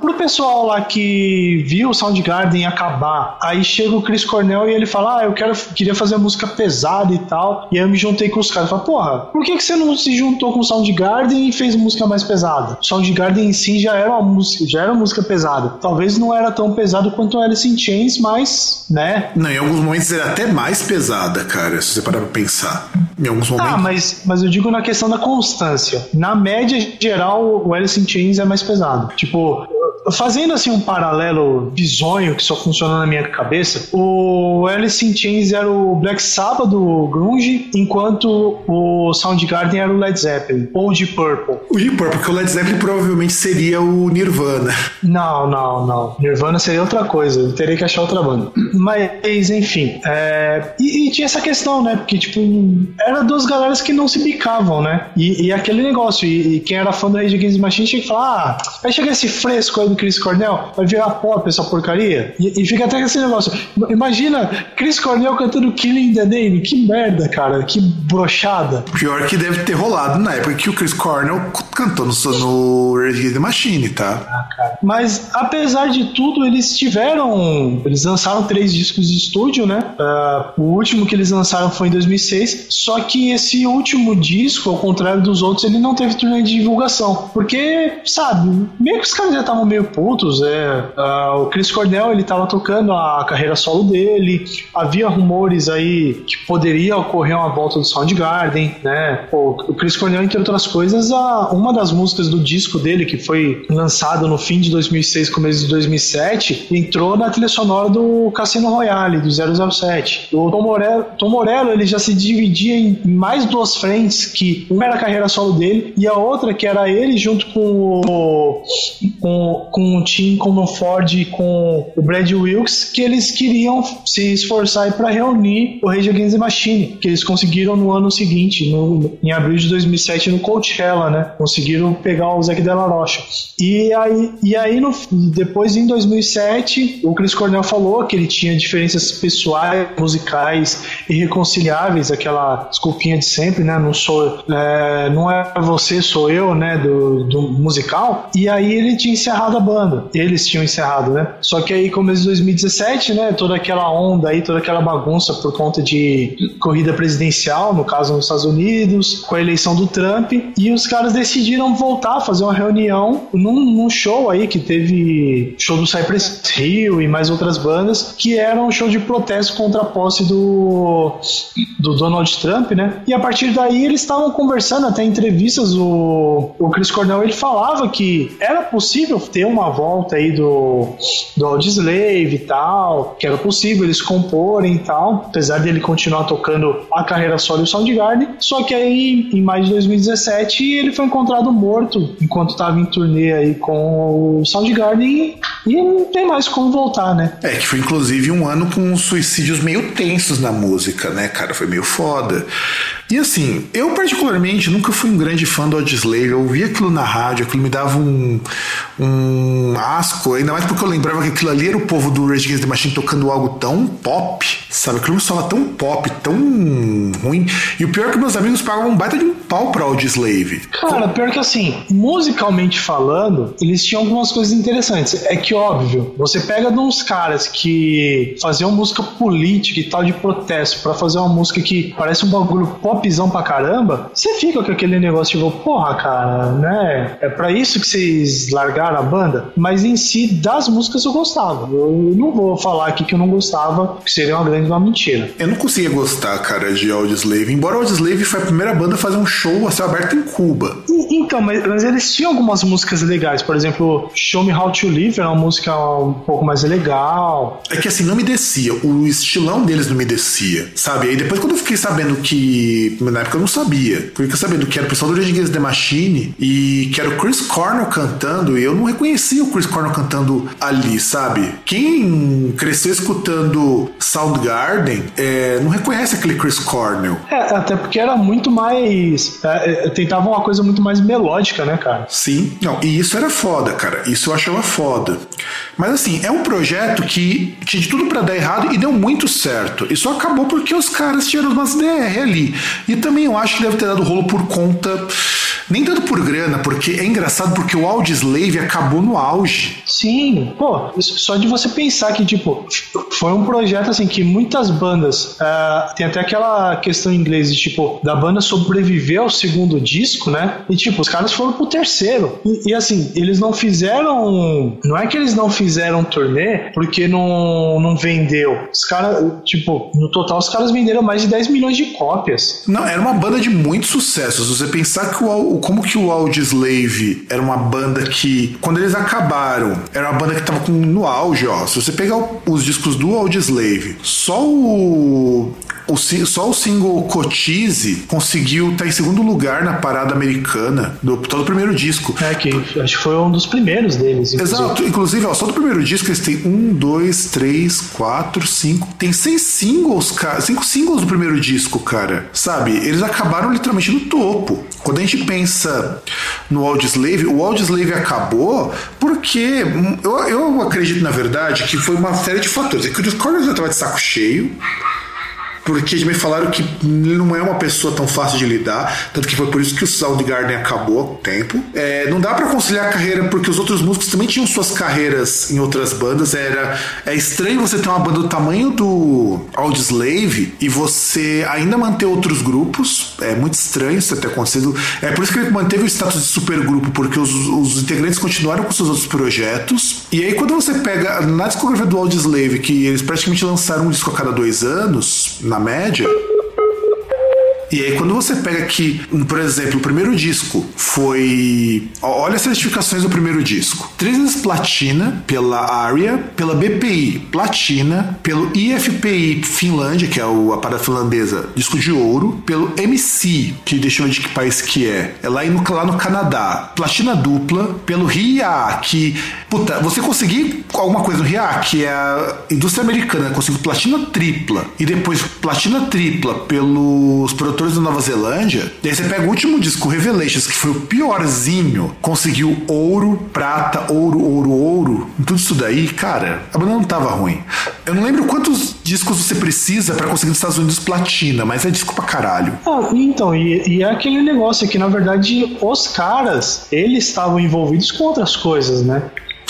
pro pessoal lá que viu o Soundgarden acabar, aí chega o Chris Cornell e ele fala, ah, eu quero, queria fazer música pesada e tal, e aí eu me juntei com os caras. Eu porra, por que, que você não se juntou com o Soundgarden e fez música mais pesada? O Soundgarden em si já era uma música, já era música pesada. Talvez não era tão pesado quanto Alice in Chains, mas, né? Não, em alguns momentos era até mais pesada, cara, se você parar pra pensar. Em alguns ah, momentos. Ah, mas, mas eu digo na questão da constância. Na média geral, o Alice in Chains é mais pesado. Tipo, fazendo assim um paralelo bizonho que só funciona na minha cabeça, o Alice in Chains era o Black Sabbath do grunge, enquanto o Soundgarden era o Led Zeppelin, ou Deep Purple. O Deep Purple, porque o Led Zeppelin provavelmente seria o Nirvana. Não, não, não. Nirvana seria outra coisa, eu teria que achar outra banda. Mas, enfim, é... e, e, tinha essa questão, né, porque, tipo, era duas galeras que não se bicavam, né, e, e aquele negócio, e, e, quem era fã do Rage Against the Machine tinha que falar, ah, vai chegar esse fresco aí do Chris Cornell, vai virar pop essa porcaria, e, e fica até esse negócio, imagina Chris Cornell cantando Killing the Name, que merda, cara, que brochada. Pior que deve ter rolado na época que o Chris Cornell cantou no, no the Machine, tá? Ah, Mas, apesar de tudo, eles tiveram, eles lançaram três discos de estúdio, né, uh, o último que eles lançaram foi em 2006, só que esse último disco, ao contrário dos outros, ele não teve turnê de divulgação, porque, sabe, meio que os caras já estavam meio putos, é, uh, o Chris Cornell, ele tava tocando a carreira solo dele, havia rumores aí que poderia ocorrer uma volta do Soundgarden, né? O Chris Cornell, entre outras coisas, a, uma das músicas do disco dele, que foi lançado no fim de 2006, começo de 2007, entrou na trilha sonora do Cassino Royale, do 007. O Tom Morello, Tom Morello ele já se dividia em mais duas frentes, que uma era a carreira solo dele e a outra que era ele junto com o, com, com o Tim como Ford e com o Brad Wilkes, que eles queriam se esforçar para reunir o Rage Against the Machine, que eles conseguiram no ano seguinte, no, em abril de 2007, no Coachella, né? Conseguiram pegar o Zac Della Rocha. E aí, e aí no, depois, em 2007, o Chris Cornell falou que ele tinha diferenças pessoais, musicais irreconciliáveis, aquela desculpinha de sempre, né? Não sou, é, não é você, sou eu, né? Do, do musical. E aí ele tinha encerrado a banda. Eles tinham encerrado, né? Só que aí, começo de 2017, né? Toda aquela onda aí, toda aquela bagunça por conta de corrida presidencial, no caso nos Estados Unidos, com a eleição do Trump, e os caras decidiram voltar a fazer uma reunião num, num show aí que teve show do Cypress Hill e mais outras bandas, que era um show de protesto contra a posse do, do Donald Trump, né? E a partir daí eles estavam conversando, até entrevistas, o, o Chris Cornell ele falava que era possível ter uma volta aí do, do Audioslave e tal, que era possível eles comporem e tal, apesar dele continuar tocando a carreira solo e o Soundgarden, só que aí em maio de 2017 ele foi encontrado morto enquanto estava em turnê aí com o Soundgarden e não tem mais como voltar, né? É, que foi inclusive um ano com suicídios meio tensos na música, né, cara? Foi meio foda. E assim, eu particularmente nunca fui um grande fã do Audioslave, eu ouvia aquilo na rádio, aquilo me dava um, um asco, ainda mais porque eu lembrava que aquilo ali era o povo do Rage Against the Machine tocando algo tão pop, sabe? Aquilo soava tão pop, tão ruim. E o pior é que meus amigos pagavam um baita de um pau pra Audioslave. Cara, pior que assim, musicalmente falando, eles tinham algumas coisas interessantes. É que, óbvio, você pega de uns caras que faziam música política e tal de protesto para fazer uma música que parece um bagulho pop popzão pra caramba, você fica com aquele negócio tipo, porra, cara, né? É pra isso que vocês largaram a banda? Mas em si, das músicas eu gostava. Eu não vou falar aqui que eu não gostava, que seria uma grande uma mentira. Eu não conseguia gostar, cara, de Audioslave. Embora Audioslave foi a primeira banda a fazer um show a céu aberto em Cuba. E, então, mas, mas, eles tinham algumas músicas legais. Por exemplo, Show Me How to Live era uma música um pouco mais legal. É que assim, não me descia. O estilão deles não me descia, sabe? Aí depois quando eu fiquei sabendo que na época eu não sabia. Fiquei sabendo que era o pessoal do Rage Against the Machine e que era o Chris Cornell cantando, e eu não reconhecia o Chris Cornell cantando ali, sabe? Quem cresceu escutando Soundgarden é, não reconhece aquele Chris Cornell. É, até porque era muito mais. É, é tentava uma coisa muito mais melódica, né, cara? Sim, não, e isso era foda, cara. Isso eu achava foda. Mas assim, é um projeto que tinha de tudo para dar errado e deu muito certo. E só acabou porque os caras tiveram umas DR ali. E também eu acho que deve ter dado rolo por conta nem tanto por grana, porque é engraçado porque o Audioslave acabou no auge. Sim, pô, só de você pensar que, tipo, foi um projeto assim que muitas bandas. Uh, tem até aquela questão em inglês de, tipo, da banda sobreviver ao segundo disco, né? E, tipo, os caras foram pro terceiro. E, e assim, eles não fizeram. Não é que eles não fizeram turnê porque não, não vendeu. Os caras, tipo, no total, os caras venderam mais de 10 milhões de cópias. Não, era uma banda de muito sucesso. Se você pensar que o, o como que o Audioslave era uma banda que, quando eles acabaram, era uma banda que tava com, no auge, ó. Se você pegar os discos do Audioslave, só o o, só o single Cotize conseguiu estar tá em segundo lugar na parada americana do todo o primeiro disco. É, que acho que foi um dos primeiros deles. Inclusive. Exato, inclusive, ó, só do primeiro disco eles têm um, dois, três, quatro, cinco. Tem seis singles, cara. Cinco singles do primeiro disco, cara. Sabe? Eles acabaram literalmente no topo. Quando a gente pensa no Audioslave, o Audioslave acabou porque eu, eu acredito, na verdade, que foi uma série de fatores. É que o Discord já estava de saco cheio porque me falaram que não é uma pessoa tão fácil de lidar, tanto que foi por isso que o Soundgarden acabou há tempo. É, não dá para conciliar a carreira porque os outros músicos também tinham suas carreiras em outras bandas. Era é estranho você ter uma banda do tamanho do Audioslave e você ainda manter outros grupos. É muito estranho isso ter acontecido. É por isso que ele manteve o status de supergrupo, porque os, os integrantes continuaram com seus outros projetos. E aí quando você pega na discografia do Audioslave, que eles praticamente lançaram um disco a cada dois anos, na média. E aí, quando você pega que, por exemplo, o primeiro disco foi. Olha as certificações do primeiro disco: três vezes platina pela ARIA, pela BPI platina, pelo IFPI Finlândia, que é a parada finlandesa, disco de ouro, pelo MC, que deixa eu ver de que país que é, é lá no, lá no Canadá, platina dupla, pelo RIA, que. Puta, você conseguir alguma coisa no RIA, que é a indústria americana, conseguiu platina tripla, e depois platina tripla pelos produtores produtores da Nova Zelândia. E aí você pega o último disco, Revelations, que foi o piorzinho, conseguiu ouro, prata, ouro, ouro, ouro. Tudo isso daí, cara, a banda não tava ruim. Eu não lembro quantos discos você precisa para conseguir nos Estados Unidos platina, mas é disco pra caralho. Ah, então, e, e é aquele negócio que, na verdade, os caras, eles estavam envolvidos com outras coisas, né?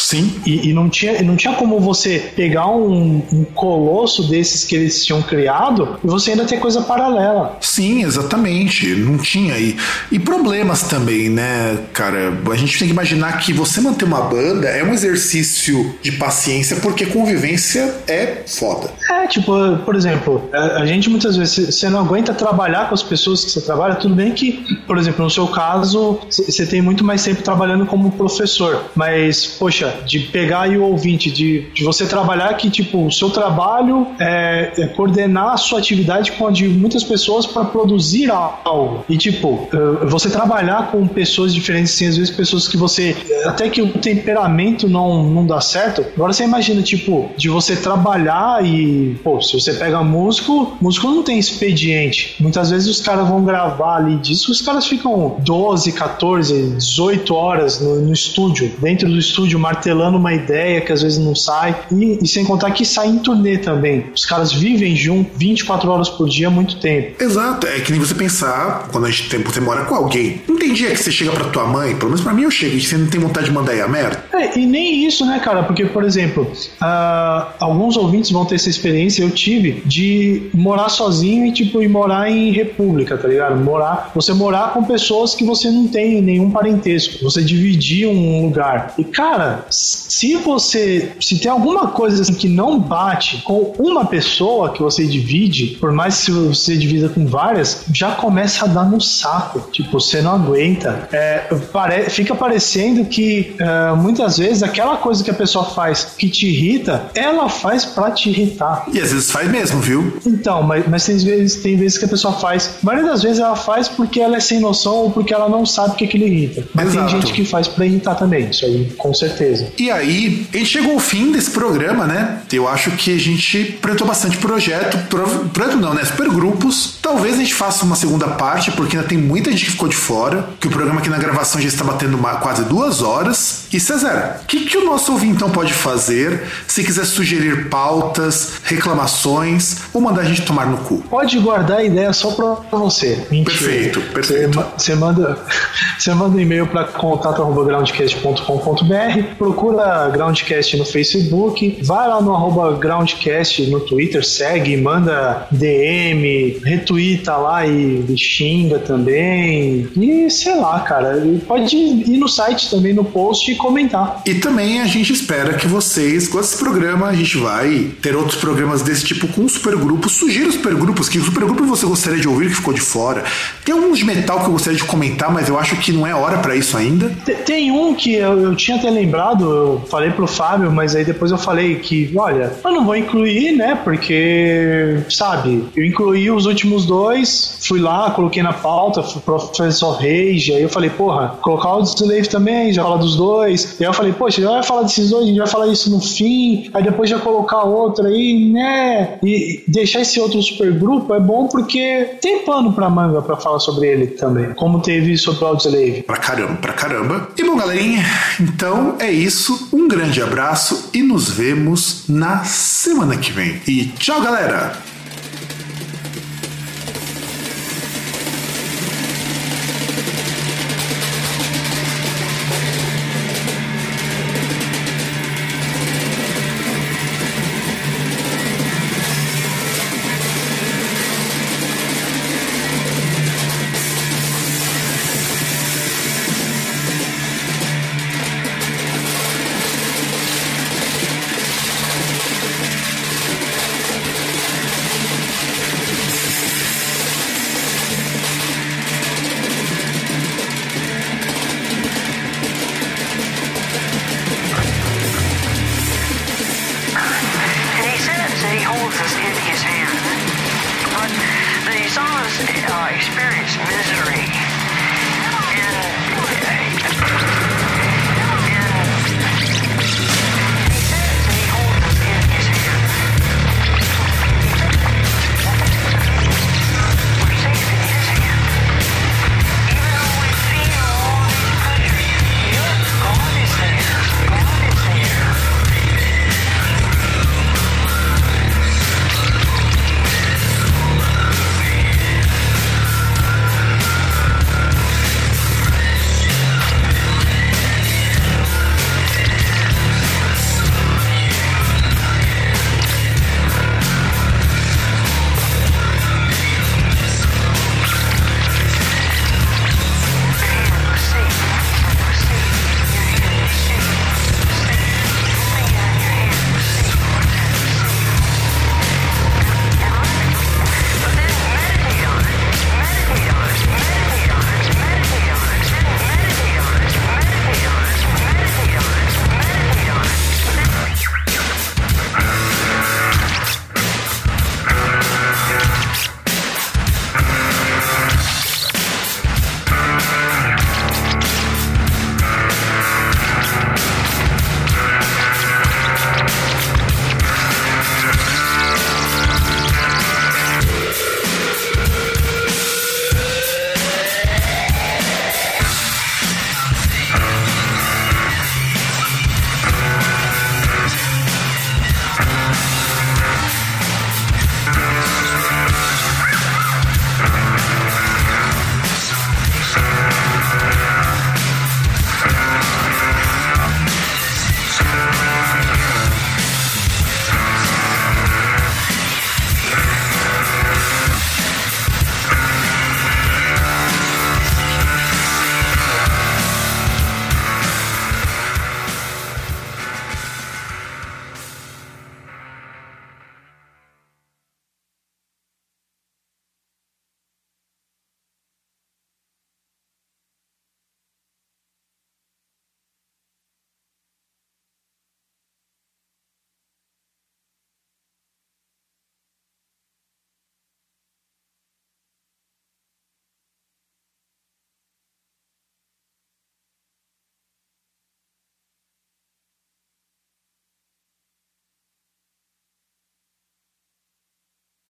Sim. E, e, não, tinha, não tinha como você pegar um, um, colosso desses que eles tinham criado e você ainda ter coisa paralela. Sim, exatamente. Não tinha. E, e problemas também, né, cara? A gente tem que imaginar que você manter uma banda é um exercício de paciência porque convivência é foda. É, tipo, por exemplo, a, a gente muitas vezes, você não aguenta trabalhar com as pessoas que você trabalha, tudo bem que, por exemplo, no seu caso, você tem muito mais tempo trabalhando como professor, mas, poxa, de pegar aí o ouvinte, de, de você trabalhar que, tipo, o seu trabalho é, é coordenar a sua atividade com a de muitas pessoas para produzir algo. E, tipo, eh, você trabalhar com pessoas diferentes, assim, às vezes pessoas que você. Até que o temperamento não, não dá certo. Agora você imagina, tipo, de você trabalhar e. Pô, se você pega músico, músico não tem expediente. Muitas vezes os caras vão gravar ali disso, os caras ficam 12, 14, 18 horas no, no estúdio, dentro do estúdio, martelando uma ideia que às vezes não sai. E, e, sem contar que sai em turnê também. Os caras vivem junto 24 horas por dia muito tempo. Exato. É que nem você pensar, quando a gente tem, você mora com alguém. Não tem dia que você chega pra tua mãe, pelo menos pra mim eu chego, e você não tem vontade de mandar aí a merda. É, e nem isso, né, cara? Porque, por exemplo, uh, alguns ouvintes vão ter essa experiência, eu tive, de morar sozinho e, tipo, ir morar em república, tá ligado? Morar, você morar com pessoas que você não tem nenhum parentesco. Você dividir um lugar. E, cara, se você se tem alguma coisa assim que não bate com uma pessoa que você divide, por mais que você divida com várias, já começa a dar no saco. Tipo, você não aguenta. É, pare, fica parecendo que é, muitas vezes aquela coisa que a pessoa faz que te irrita, ela faz pra te irritar. E às vezes faz mesmo, viu? Então, mas, mas tem, vezes, tem vezes que a pessoa faz. A maioria das vezes ela faz porque ela é sem noção ou porque ela não sabe o que aquilo irrita. Mas Exato. tem gente que faz pra irritar também, isso aí, com certeza. E aí, a gente chegou ao fim desse programa, né? Eu acho que a gente apresentou bastante projeto, projeto não, né? Super grupos. Talvez a gente faça uma segunda parte, porque ainda tem muita gente que ficou de fora, que o programa aqui na gravação já está batendo uma, quase duas horas. E César, o que, que o nosso ouvinte então pode fazer se quiser sugerir pautas, reclamações ou mandar a gente tomar no cu? Pode guardar a ideia só para você. Mentira. Perfeito, perfeito. Você, manda, você manda um e-mail para contato.groundcast.com.br procura Groundcast no Facebook, vai lá no arroba Groundcast no Twitter, segue, manda DM, retuita lá e, e xinga também. E sei lá, cara, pode ir no site também, no post e comentar. E também a gente espera que vocês gostem desse programa. A gente vai ter outros programas desse tipo com supergrupos. Sugira os supergrupos, que supergrupo você gostaria de ouvir que ficou de fora. Tem alguns de metal que eu gostaria de comentar, mas eu acho que não é hora para isso ainda. Tem um que eu, eu tinha até lembrado, eu falei pro Fábio, mas aí depois eu falei que, olha, eu não vou incluir, né? Porque, sabe, eu incluí os últimos dois, fui lá, coloquei na pauta, Professor Rage, aí eu falei, porra, colocar o Slave também, já fala dos dois. E aí eu falei, poxa, já vai falar desses dois, a gente vai falar isso no fim, aí depois já colocar outro aí, né? E deixar esse outro supergrupo é bom porque tem pano pra manga pra falar sobre ele também, como teve sobre o Outslave. Pra caramba, pra caramba. E bom, galerinha, então é isso. Um grande abraço e nos vemos na semana que vem. E tchau, galera!